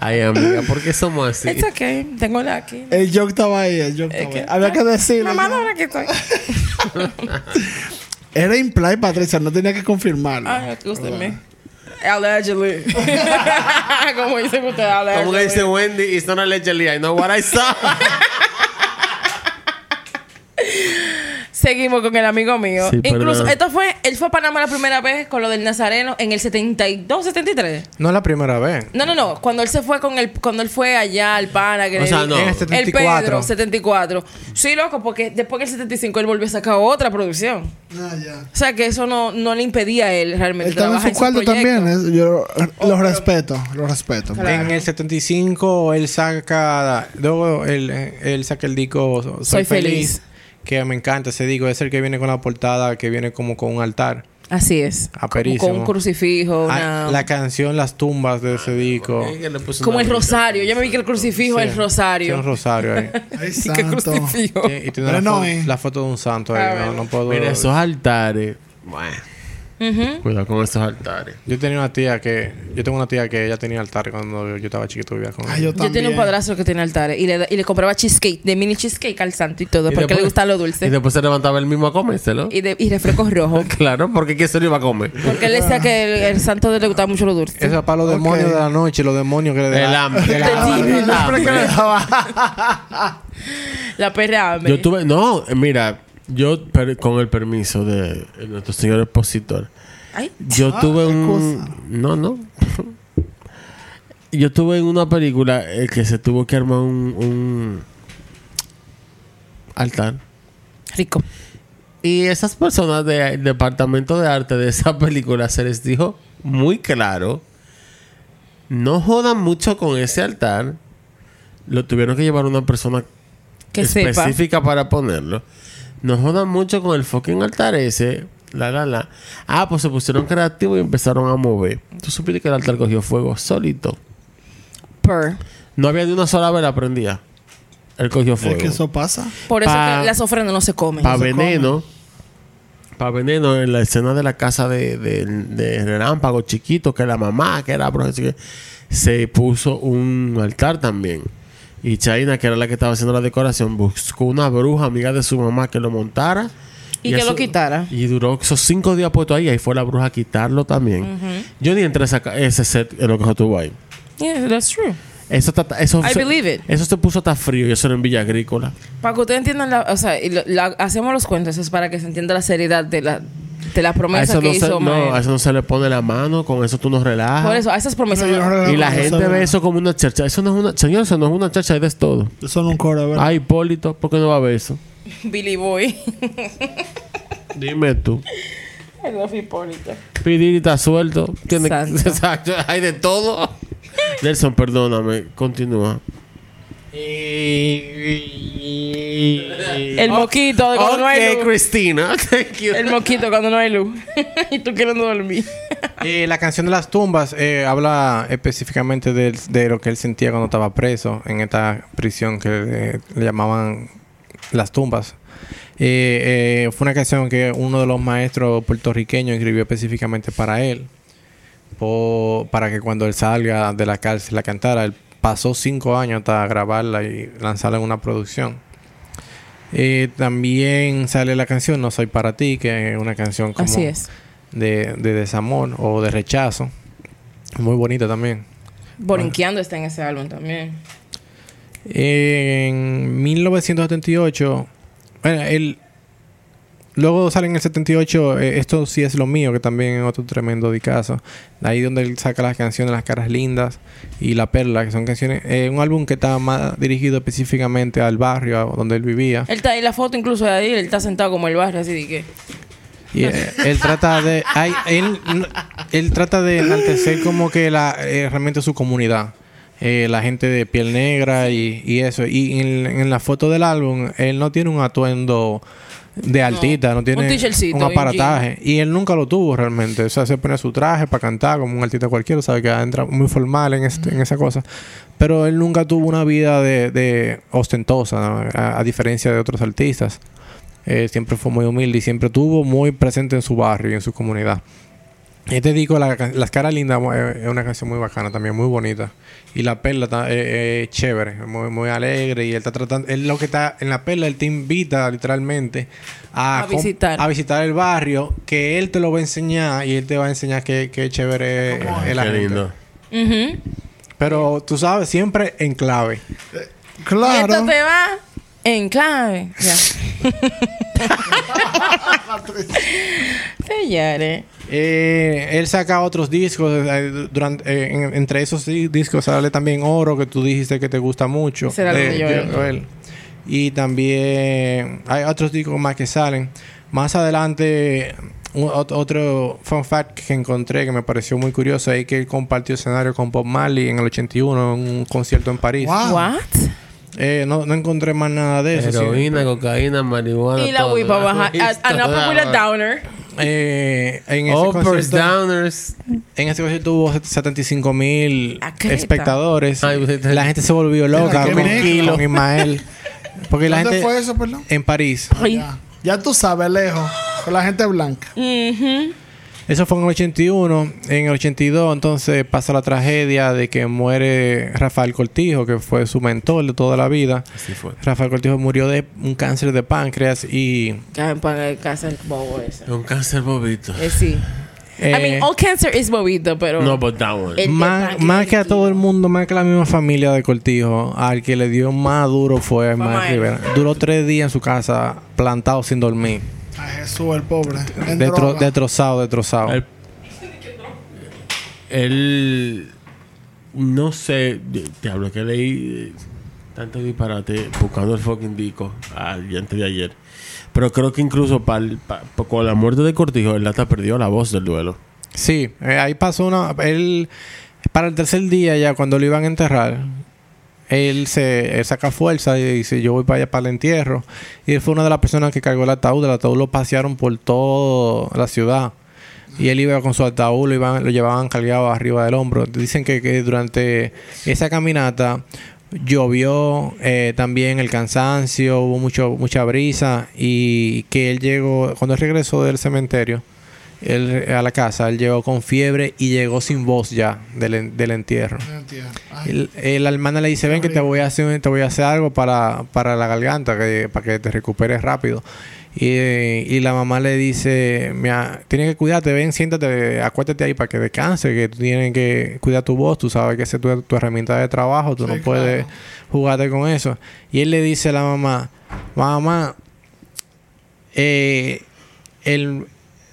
S5: Ay, amiga, ¿por qué somos así?
S3: It's okay. Tengo la aquí.
S2: El joke estaba ahí, el joke
S3: Es
S2: estaba
S3: que-
S2: ahí. Había que decirlo.
S3: Mamá,
S2: ya.
S3: ahora que estoy.
S2: Era imply, Patricia, no tenía que confirmarlo.
S3: Ay, excúsenme. Allegedly. Como dicen ustedes, allegedly.
S5: Como dice Wendy, it's not allegedly, I know what I saw.
S3: Seguimos con el amigo mío.
S5: Sí,
S3: Incluso, esto fue, él fue a Panamá la primera vez con lo del Nazareno en el 72, 73.
S4: No es la primera vez.
S3: No, no, no. Cuando él se fue con el, cuando él fue allá al pana que
S5: O
S3: le
S5: sea, no.
S4: En el
S3: El
S4: 74.
S3: Pedro, 74. Sí, loco, porque después del 75 él volvió a sacar otra producción.
S2: Ah, ya.
S3: O sea que eso no, no le impedía a él realmente
S2: Él en su cuarto también. Yo lo respeto, lo respeto.
S3: Claro.
S4: En el 75 él saca, luego él, él saca el disco Soy,
S3: Soy
S4: feliz,
S3: Feliz.
S4: Que me encanta ese disco, es el que viene con la portada que viene como con un altar.
S3: Así es.
S4: Ah,
S3: Como con un crucifijo,
S4: Ah. La canción Las tumbas de ese disco.
S3: Como el rosario. Yo me vi que el crucifijo es el
S4: tiene
S3: rosario.
S4: un rosario ahí.
S2: Ay, santo.
S4: y tiene la,
S2: Pero no,
S4: fo-
S2: eh.
S4: la foto de un santo ahí.
S3: Ah,
S4: no, no puedo.
S5: Mira, esos altares. Bueno, Cuidado con esos altares.
S4: Yo tenía una tía que. Yo tengo una tía que ella tenía altar cuando yo estaba chiquito vivía con
S2: Ay,
S4: ella.
S2: yo
S3: Yo tenía un padrastro que tenía altares y le, da- y le compraba cheesecake, de mini cheesecake al santo y todo,
S5: Y
S3: porque
S5: después-
S3: le gusta lo
S5: Y
S3: dulce.
S5: después se levantaba él mismo a comérselo.
S3: Y, de, y refrescos rojos.
S5: Claro, porque ¿quién se lo iba a comer?
S3: Porque él decía que el, el santo le gustaba mucho lo dulce.
S4: Eso es para los demonios de la noche, los demonios que le
S5: El
S4: dan.
S5: hambre. El hambre. El hambre.
S3: La perra hambre.
S5: Yo tuve, no, mira, yo per- con el permiso de nuestro señor expositor,
S3: Ay,
S5: yo
S2: Ah,
S5: tuve
S2: qué
S5: un,
S2: cosa.
S5: no, no, yo tuve en una película eh, que se tuvo que armar un, un altar
S3: rico.
S5: y esas personas del departamento de arte de esa película se les dijo muy claro, no jodan mucho con ese altar, lo tuvieron que llevar una persona
S3: Que sepa.
S5: específica para ponerlo. No jodan mucho con el fucking altar ese. La, la, la. Ah, pues se pusieron creativos y empezaron a mover. Tú supiste que el altar cogió fuego solito.
S3: Per.
S5: No había ni una sola vela prendida. Él cogió
S2: Es
S5: fuego.
S2: que eso pasa.
S3: Por eso
S5: Pa-
S3: que las ofrendas no se comen.
S5: Para veneno. Para veneno, en la escena de la casa de, de, de Relámpago chiquito, que la mamá, que era que se puso un altar también. Y Chaina, que era la que estaba haciendo la decoración, buscó una bruja amiga de su mamá que lo montara.
S3: Y que
S5: eso-
S3: lo quitara.
S5: Y duró esos cinco días puesto ahí. Ahí fue la bruja a quitarlo también. Yo ni entré a esa ese set en lo que se tuvo ahí.
S3: Yeah, that's true.
S5: Eso, está- eso,
S3: I believe it.
S5: eso se puso hasta frío. Y eso era en Villa Agrícola.
S3: Para que ustedes entiendan, la, o sea, y lo- la- hacemos los cuentos, es para que se entienda la seriedad de la, de las
S5: A
S3: promesas
S5: eso,
S3: que
S5: no se,
S3: hizo
S5: no, a eso no se le pone la mano, con eso tú no relajas.
S3: Por eso, a esas promesas.
S2: No, no
S5: y la gente ve eso como una charcha. Eso no es una... Señor, eso no es una charcha, es todo.
S2: Eso no es un coro, ¿verdad?
S5: Ah, Hipólito, ¿por qué no va a ver eso?
S3: Billy Boy.
S5: Dime tú. Pidiri está suelto. Tiene...
S3: Exacto.
S5: Exacto. Hay de todo. Nelson, perdóname. Continúa.
S3: El moquito de cuando no hay luz. El moquito cuando no hay luz. y tú queriendo dormir.
S4: Eh, la canción de las tumbas eh, habla específicamente de, lo que él sentía cuando estaba preso en esta prisión que eh, le llamaban las tumbas. Eh, eh, fue una canción que uno de los maestros puertorriqueños escribió específicamente para él, para que cuando él salga de la cárcel la cantara. Él pasó cinco años hasta grabarla y lanzarla en una producción. Eh, también sale la canción No Soy Para Ti, que es una canción como
S3: Así es.
S4: de, de desamor o de rechazo. Muy bonita también.
S3: Borinqueando está en ese álbum también.
S4: En 1978, bueno, él, luego sale en el 78, eh, Esto sí es lo mío, que también es otro tremendo dicazo. Ahí donde él saca las canciones Las caras lindas y La perla, que son canciones, eh, un álbum que está más dirigido específicamente al barrio a- donde él vivía.
S3: Él está ahí, la foto incluso de ahí, él está sentado como el barrio, así de que.
S4: Y eh, él trata de. ay, él, él trata de enaltecer como que la, eh, realmente su comunidad. Eh, la gente de piel negra y, y eso. Y en, en la foto del álbum, él no tiene un atuendo de altita, no, tiene
S3: un
S4: un aparataje. Y él nunca lo tuvo realmente. O sea, se pone su traje para cantar como un artista cualquiera, sabe que entra muy formal en, este- en esa cosa. Pero él nunca tuvo una vida de, de ostentosa, ¿no? a, a diferencia de otros artistas. Eh, siempre fue muy humilde y siempre tuvo muy presente en su barrio y en su comunidad. Este disco, la Las Caras Lindas, eh, es una canción muy bacana también, muy bonita. Y La Perla ta- eh, es chévere, muy, muy alegre. Y él está tratando, él lo que está en La Perla, él te invita literalmente a,
S3: visitar.
S4: a visitar el barrio, que él te lo va a enseñar y él te va a enseñar qué, qué chévere es, es la
S5: Qué.
S4: Pero tú sabes, siempre en clave.
S3: Y esto
S2: Claro.
S3: te va en clave. Ya. Señores.
S4: Eh, él saca otros discos. eh, durante, eh, en- entre esos di- discos sale también Oro, que tú dijiste que te gusta mucho.
S3: El de Joel.
S4: Joel. Y también hay otros discos más que salen. Más adelante, un- otro fun fact que encontré que me pareció muy curioso es que él compartió escenario con Bob Marley en el 81 en un concierto en París.
S2: Wow.
S3: What?
S4: Eh, no, no encontré más nada de eso. sí.
S5: Heroína, cocaína, marihuana.
S3: Y la whipa baja. Upper with a downer.
S4: Eh, en ese concierto-
S5: downers.
S4: En ese concierto hubo 75 mil
S3: Ah, ¿qué
S4: espectadores.
S5: Ay, usted-
S4: la gente se volvió loca
S2: qué
S4: con,
S2: bonito.
S4: con Ismael. Porque la
S2: ¿Dónde
S4: gente...
S2: fue eso, perdón?
S4: En París.
S3: Ay.
S2: Ya. Ya tú sabes, lejos. Con la gente blanca.
S4: Eso fue en el 81. En el 82 entonces pasa la tragedia de que muere Rafael Cortijo, que fue su mentor de toda la vida.
S5: Así fue.
S4: Rafael Cortijo murió de un cáncer de páncreas y...
S3: Ah, cáncer bobo ese.
S5: Un cáncer bobito.
S3: Eh, sí. I
S4: eh,
S3: mean, all cancer is bobito, pero.
S5: No, but that one.
S4: Más, que a todo el mundo, más que a la misma familia de Cortijo, al que le dio más duro fue
S3: Mael.
S4: Rivera. Duró tres días en su casa, plantado sin dormir.
S2: A Jesús, el pobre.
S4: Detro- destrozado, destrozado.
S5: Él, él- no sé, di- diablo, que leí eh, tanto disparate buscando el fucking disco al día antes de ayer. Pero creo que incluso pa- pa- pa- con la muerte de Cortijo, él hasta perdió la voz del duelo.
S4: Sí, eh, ahí pasó una. Él, para el tercer día, ya cuando lo iban a enterrar, él se saca fuerza y dice: Yo voy para allá para el entierro. Y él fue una de las personas que cargó el ataúd. El ataúd lo pasearon por toda la ciudad. Y él iba con su ataúd, lo, iban, lo llevaban cargado arriba del hombro. Dicen que, que durante esa caminata llovió eh, también el cansancio, hubo mucho, mucha brisa. Y que él llegó, cuando él regresó del cementerio, él, a la casa, él llegó con fiebre y llegó sin voz ya del, del entierro. El, el- la hermana le dice, ven que te voy a hacer, te voy a hacer algo para, para la garganta, que, para que te recuperes rápido. Y, y la mamá le dice, mira, tienes que cuidarte, ven, siéntate, acuéstate ahí para que descanse, que tú tienes que cuidar tu voz, tú sabes que esa es tu, tu herramienta de trabajo, tú
S2: Sí,
S4: no puedes jugarte con eso. Y él le dice a la mamá, mamá, eh, el,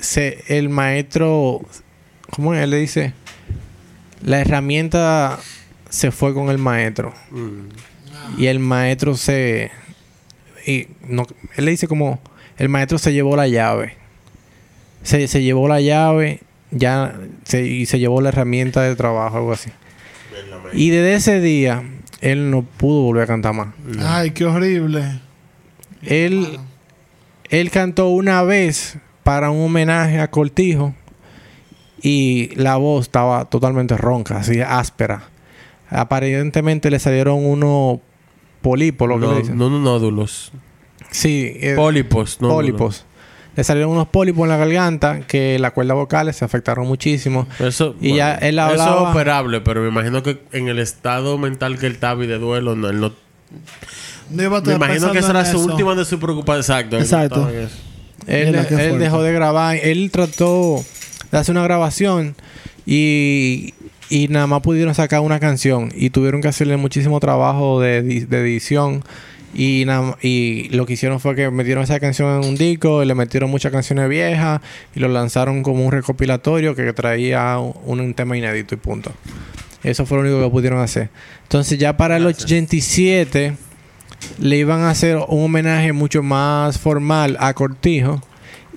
S4: se, el maestro, ¿cómo él le dice? La herramienta se fue con el maestro. Y el maestro se... Y no, él le dice como, el maestro se llevó la llave. Se, se llevó la llave ya se, y se llevó la herramienta de trabajo, algo así. Y desde ese día, él no pudo volver a cantar más.
S2: Ay, qué horrible.
S4: Él, él cantó una vez para un homenaje a Cortijo y la voz estaba totalmente ronca, así áspera. Aparentemente le salieron unos lo que
S5: No,
S4: le dicen.
S5: no, no, nódulos.
S4: Sí, eh,
S5: Pólipos, no.
S4: pólipos. Le salieron unos pólipos en la garganta que las cuerdas vocales se afectaron muchísimo.
S5: Eso,
S4: Y ya él
S5: Eso
S4: hablaba-
S5: es operable, pero me imagino que en el estado mental que él estaba y de duelo, no, él no.
S2: No iba a
S5: Me imagino que esa era su
S2: eso.
S5: última de su preocupación. Exacto.
S2: Exacto.
S4: Él, dejó de grabar. Él trató de hacer una grabación y, y nada más pudieron sacar una canción. Y tuvieron que hacerle muchísimo trabajo de, de edición. Y, nada- y lo que hicieron fue que metieron esa canción en un disco y le metieron muchas canciones viejas y lo lanzaron como un recopilatorio que traía un, un tema inédito y punto. Eso fue lo único que pudieron hacer. Entonces ya para el 87 le iban a hacer un homenaje mucho más formal a Cortijo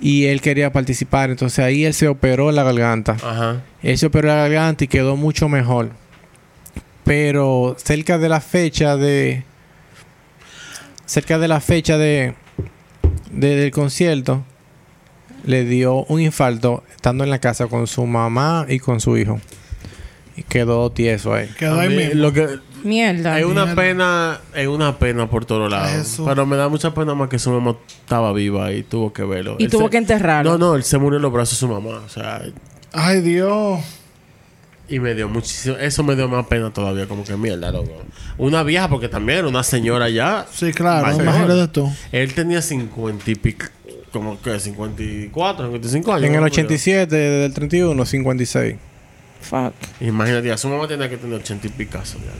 S4: y él quería participar. Entonces ahí él se operó la garganta.
S5: Ajá.
S4: Él se operó la garganta y quedó mucho mejor. Pero cerca de la fecha de... Cerca de la fecha de, de- del concierto, le dio un infarto estando en la casa con su mamá y con su hijo. Y quedó tieso ahí.
S2: Quedó ahí mismo.
S5: Lo que,
S3: Mierda.
S5: es una pena, es una pena por todos lados. Pero me da mucha pena más que su mamá estaba viva y tuvo que verlo.
S3: Y
S5: Él
S3: tuvo
S5: se-
S3: que enterrarlo.
S5: No, no, él se murió en los brazos de su mamá. O sea,
S2: Ay, Dios.
S5: y me dio muchísimo. Eso me dio más pena todavía, como que mierda, loco. Una vieja, porque también era una señora ya.
S2: Sí, claro.
S5: Mayor.
S2: Imagínate tú.
S5: Él tenía 50 y pico. Como que 54, 55 años.
S4: En el
S5: ¿no?
S4: 87, desde el 31, 56.
S3: Fuck.
S5: Imagínate, ya su mamá tenía que tener 80 y picazo. ya.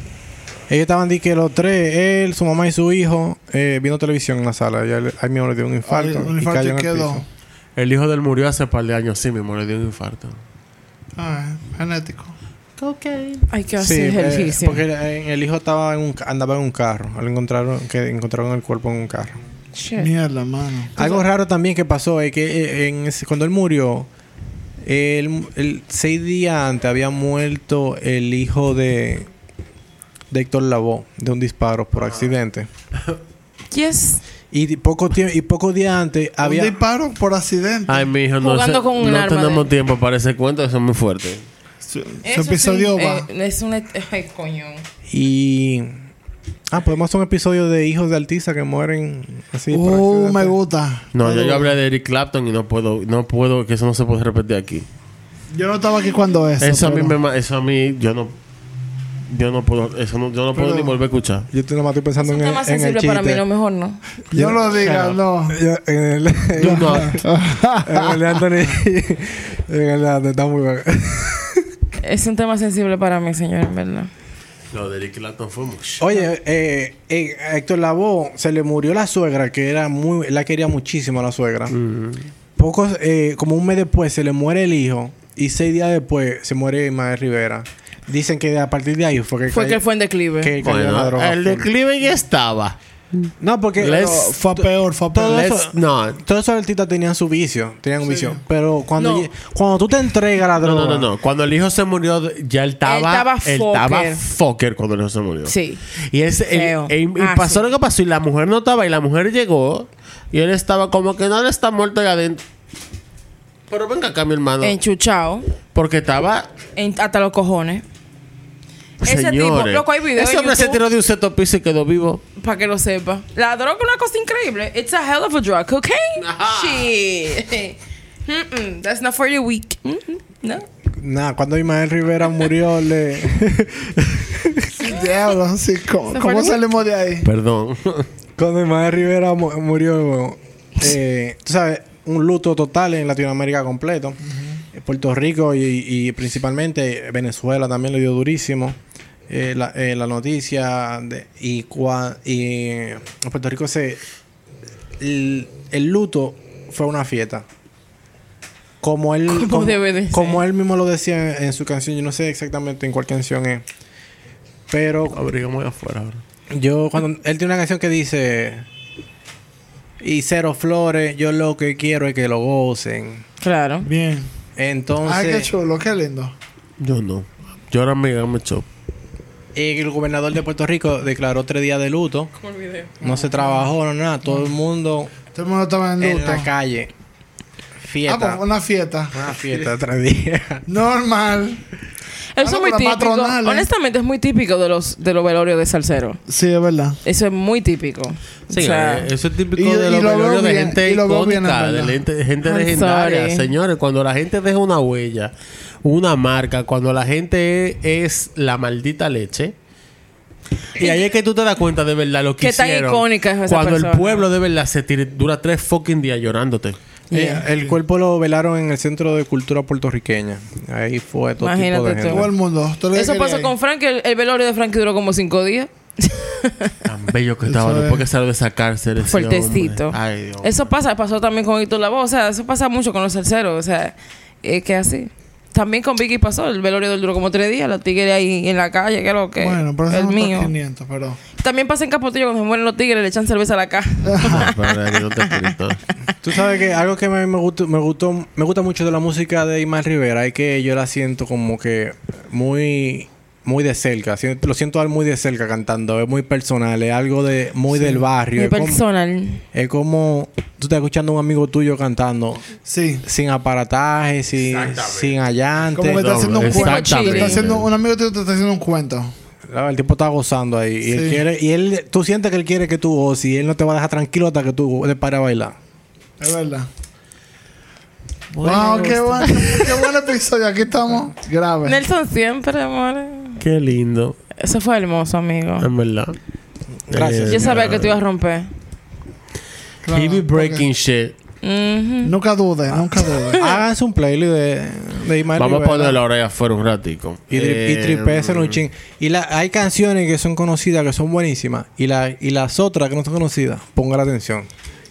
S4: Ellos estaban di que los tres, él, su mamá y su hijo, eh, viendo televisión en la sala. Y él, ahí mismo le dio un infarto.
S2: Ay, un
S4: y cayó
S2: y
S4: en el
S2: quedó.
S4: piso.
S5: El hijo de él murió hace un par de años, sí mismo, le dio un infarto.
S2: Ay, genético.
S3: Hay que
S4: Sí,
S3: hacer
S4: eh,
S3: ejercicio.
S4: porque eh, el hijo estaba en un, ca- andaba en un carro. Lo encontraron, que encontraron el cuerpo en un carro.
S3: Shit.
S2: Mierda, mano.
S4: Algo raro también que pasó es que eh, en ese- cuando él murió, él, él- seis días antes había muerto el hijo de, de Héctor Lavoe de un disparo por accidente.
S3: Yes.
S4: Y poco tiempo y pocos días antes había
S2: Un disparo por accidente.
S5: Ay, mi hijo, no,
S3: Jugando
S5: sé-
S3: con un
S5: no
S3: arma
S5: tenemos
S3: de-
S5: tiempo para ese cuento, eso es muy fuerte.
S2: Su, episodio
S3: sí,
S2: va.
S3: eh, es un... Ay, coño.
S4: y ah podemos hacer un episodio de hijos de artistas que mueren así por
S2: uh, me gusta.
S5: No, yo
S2: gusta.
S5: hablé de Eric Clapton y no puedo, no puedo, que eso no se puede repetir aquí.
S2: Yo no estaba aquí cuando eso.
S5: Eso, a mí me, eso a mí, yo no, yo no puedo, eso no, yo no puedo
S2: Pero-
S5: ni volver a escuchar.
S4: Yo estoy nomás estoy pensando
S3: Es un
S4: en,
S3: tema
S4: el- en el
S3: sensible
S4: chiste.
S3: para mí, no mejor no.
S2: Yo no lo diga, no.
S4: Ya, en el,
S5: Do not.
S4: en el de Anthony. en el de Anthony está muy bueno.
S3: Es un tema sensible para mí, señor, en verdad.
S5: Lo de Eric Clapton fue mucho.
S4: Oye, eh, eh, a Héctor Lavoe se le murió la suegra, que era muy, la quería muchísimo a la suegra.
S5: Mm.
S4: Pocos, eh, como un mes después se le muere el hijo y seis días después se muere Ismael Rivera. Dicen que a partir de ahí fue que
S3: Fue
S4: cayó-
S3: que fue en declive.
S4: que la droga.
S5: el declive ya estaba.
S4: No, porque
S2: No, fue peor, fue
S4: todo
S2: peor.
S4: eso-
S5: Let's not.
S4: todos esos artistas tenían su vicio, tenían un vicio. Pero cuando,
S3: No.
S4: cuando tú te entregas la
S5: No,
S4: droga,
S5: no, no, no. Cuando el hijo se murió, ya él estaba.
S3: estaba
S5: Él
S3: fucker.
S5: estaba fucker cuando el hijo se murió.
S3: Sí.
S5: Y, ese, el-
S3: Feo.
S5: el- y
S3: Ah,
S5: pasó
S3: sí.
S5: lo que pasó y la mujer no estaba y la mujer llegó y él estaba como que no, él está muerto ahí adentro. Pero venga acá, mi hermano.
S3: Enchuchado.
S5: Porque estaba.
S3: en- hasta los cojones. Ese tipo,
S5: Señores,
S3: loco, hay videos
S5: ese hombre se tiró de un seto piso y quedó vivo.
S3: Para que lo sepa. La droga es una cosa increíble. It's a hell of a drug. Cocaine?
S5: Ajá.
S3: Shit. That's not for the weak. No.
S4: Nada, cuando Ismael Rivera murió, le.
S2: Diablo, sí, ¿cómo, cómo salimos de ahí?
S5: Perdón.
S4: cuando Ismael Rivera mu- murió, eh, tú sabes, un luto total en Latinoamérica completo. Puerto Rico y, y principalmente Venezuela también le dio durísimo. Eh, la, eh, la noticia de, y, cua- y en Puerto Rico se el, el luto fue una fiesta. como él
S3: Como de
S4: como él mismo lo decía en, en su canción, yo no sé exactamente en cuál canción es. Pero
S5: Abrigamos ahí afuera ahora.
S4: yo cuando él tiene una canción que dice y cero flores, yo lo que quiero es que lo gocen.
S3: Claro.
S2: Bien.
S4: Entonces,
S2: Ay, qué chulo, qué lindo.
S5: Yo no. Yo ahora me me echó.
S4: El gobernador de Puerto Rico declaró tres días de luto. No se trabajó, no nada. Todo el mundo
S2: Todo el mundo estaba en
S4: en
S2: luto.
S4: la calle.
S2: Ah,
S4: Fiesta.
S2: pues una fiesta.
S4: Una fiesta de tres días.
S2: Normal.
S3: Eso
S2: Ah,
S3: es muy
S2: pero
S3: típico.
S2: ¿eh?
S3: Honestamente, es muy típico de los, de los velorios de salsero.
S2: Sí, es verdad.
S3: Eso es muy típico.
S5: Sí,
S3: o sea,
S5: eh, eso es típico
S2: y-
S5: de los
S2: lo
S5: velorios de gente
S2: bien,
S5: icónica,
S2: en
S5: de gente, gente legendaria.
S3: sorry.
S5: Señores, cuando la gente deja una huella, una marca, cuando la gente es la maldita leche. Y ahí es que tú te das cuenta de verdad lo que
S3: Qué tan
S5: hicieron.
S3: icónica es esa
S5: Cuando
S3: persona.
S5: el pueblo de verdad se tira- dura tres fucking días llorándote.
S3: Yeah.
S4: Eh, el cuerpo lo velaron en el Centro de Cultura Puertorriqueña. Ahí fue todo
S3: Imagínate
S4: tipo de
S3: tú.
S4: gente.
S2: Todo el mundo. todo
S3: Eso pasó con Frank. El, el velorio de Frank duró como cinco días.
S5: Tan bello que estaba
S2: Eso
S5: después
S2: es.
S5: que salió de esa cárcel.
S3: Fuertecito.
S5: hombre. Ay, Dios.
S3: Eso pasa, pasó también con Héctor Lavoe. O sea, eso pasa mucho con los salseros. O sea, es que así. También con Vicky pasó. El velorio del duró como tres días. Los tigres ahí en la calle, que es lo que.
S2: Bueno, pero eso
S3: el mío.
S2: 500, pero.
S3: También pasa en Capotillo cuando se mueren los tigres, le echan cerveza a la caja.
S4: Tú sabes que algo que a mí me gustó, me gustó, me gusta mucho de la música de Imar Rivera es que yo la siento como que muy, muy de cerca. Lo siento a él muy de cerca cantando. Es muy personal, es algo de muy del barrio.
S3: Mi
S4: Es como,
S3: personal.
S4: es como tú estás escuchando a un amigo tuyo cantando
S2: Sí.
S4: sin aparataje, sin, sin allante.
S2: Como que está haciendo un cuento. está haciendo, un amigo tuyo te está haciendo un cuento.
S4: Ah, El tipo está gozando ahí. Y, él quiere, y él, tú sientes que él quiere que tú goces y él no te va a dejar tranquilo hasta que tú le pares a bailar.
S2: Es verdad. wow, qué bueno. qué buen episodio. Aquí estamos. Grave.
S3: Nelson siempre, amor.
S5: Qué lindo.
S3: Eso fue hermoso, amigo.
S5: En verdad.
S4: Gracias.
S5: Eh,
S3: Yo sabía que te ibas a romper.
S2: Claro,
S5: He be breaking shit.
S2: Nunca dude, nunca dude.
S4: Háganse un playlist de, de Imar
S5: Vamos a poner la oreja afuera un ratico.
S4: Y, tri-
S5: Eh,
S4: y un ching. Y la, hay canciones que son conocidas, que son buenísimas. Y, la, y las otras que no son conocidas, pongan atención.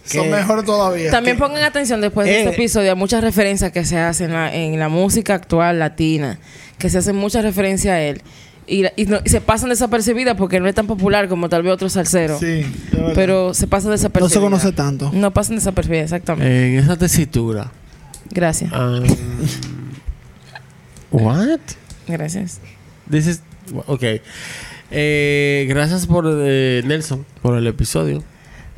S2: Son mejores todavía.
S3: También pongan atención después de
S4: Eh.
S3: este episodio a muchas referencias que se hacen en la, en la música actual latina, que se hacen muchas referencias a él. Y, la- y no- y se pasan desapercibidas porque no es tan popular como tal vez otros salseros.
S2: Sí.
S3: Pero se pasan
S2: no
S3: desapercibidas.
S2: se conoce tanto.
S3: No pasan desapercibidas, exactamente.
S5: En esa tesitura.
S3: Gracias.
S5: um, what?
S3: Gracias.
S5: This is. Ok. Eh, gracias por eh, Nelson por el episodio.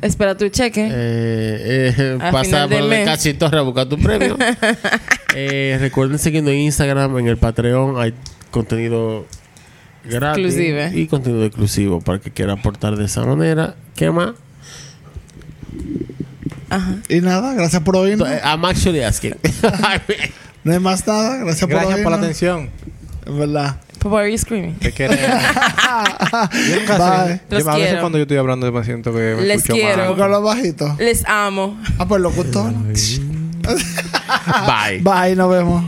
S3: Espera tu cheque.
S5: Eh, eh,
S3: A
S5: pasa por el
S3: mes.
S5: cachito a buscar tu premio. eh, recuerden seguirnos en Instagram, en el Patreon. Hay contenido gratis
S3: Exclusive.
S5: y contenido exclusivo para que quiera aportar de esa manera. ¿Qué más?
S3: Ajá.
S2: Y nada, gracias por oírnos.
S5: I'm actually asking.
S2: No hay más nada. Gracias, por
S4: Gracias por la
S2: oírnos.
S4: atención.
S2: Es verdad.
S3: But why are you screaming?
S4: Te queremos. yo nunca
S2: Bye.
S4: sé.
S3: Los
S4: Yo- a veces
S3: quiero.
S4: cuando yo estoy hablando me siento que me
S3: Les
S4: escucho
S3: quiero.
S4: mal.
S2: Porque hablo bajito.
S3: Les amo.
S2: Ah, pues locutor.
S5: Bye.
S2: Bye, nos vemos.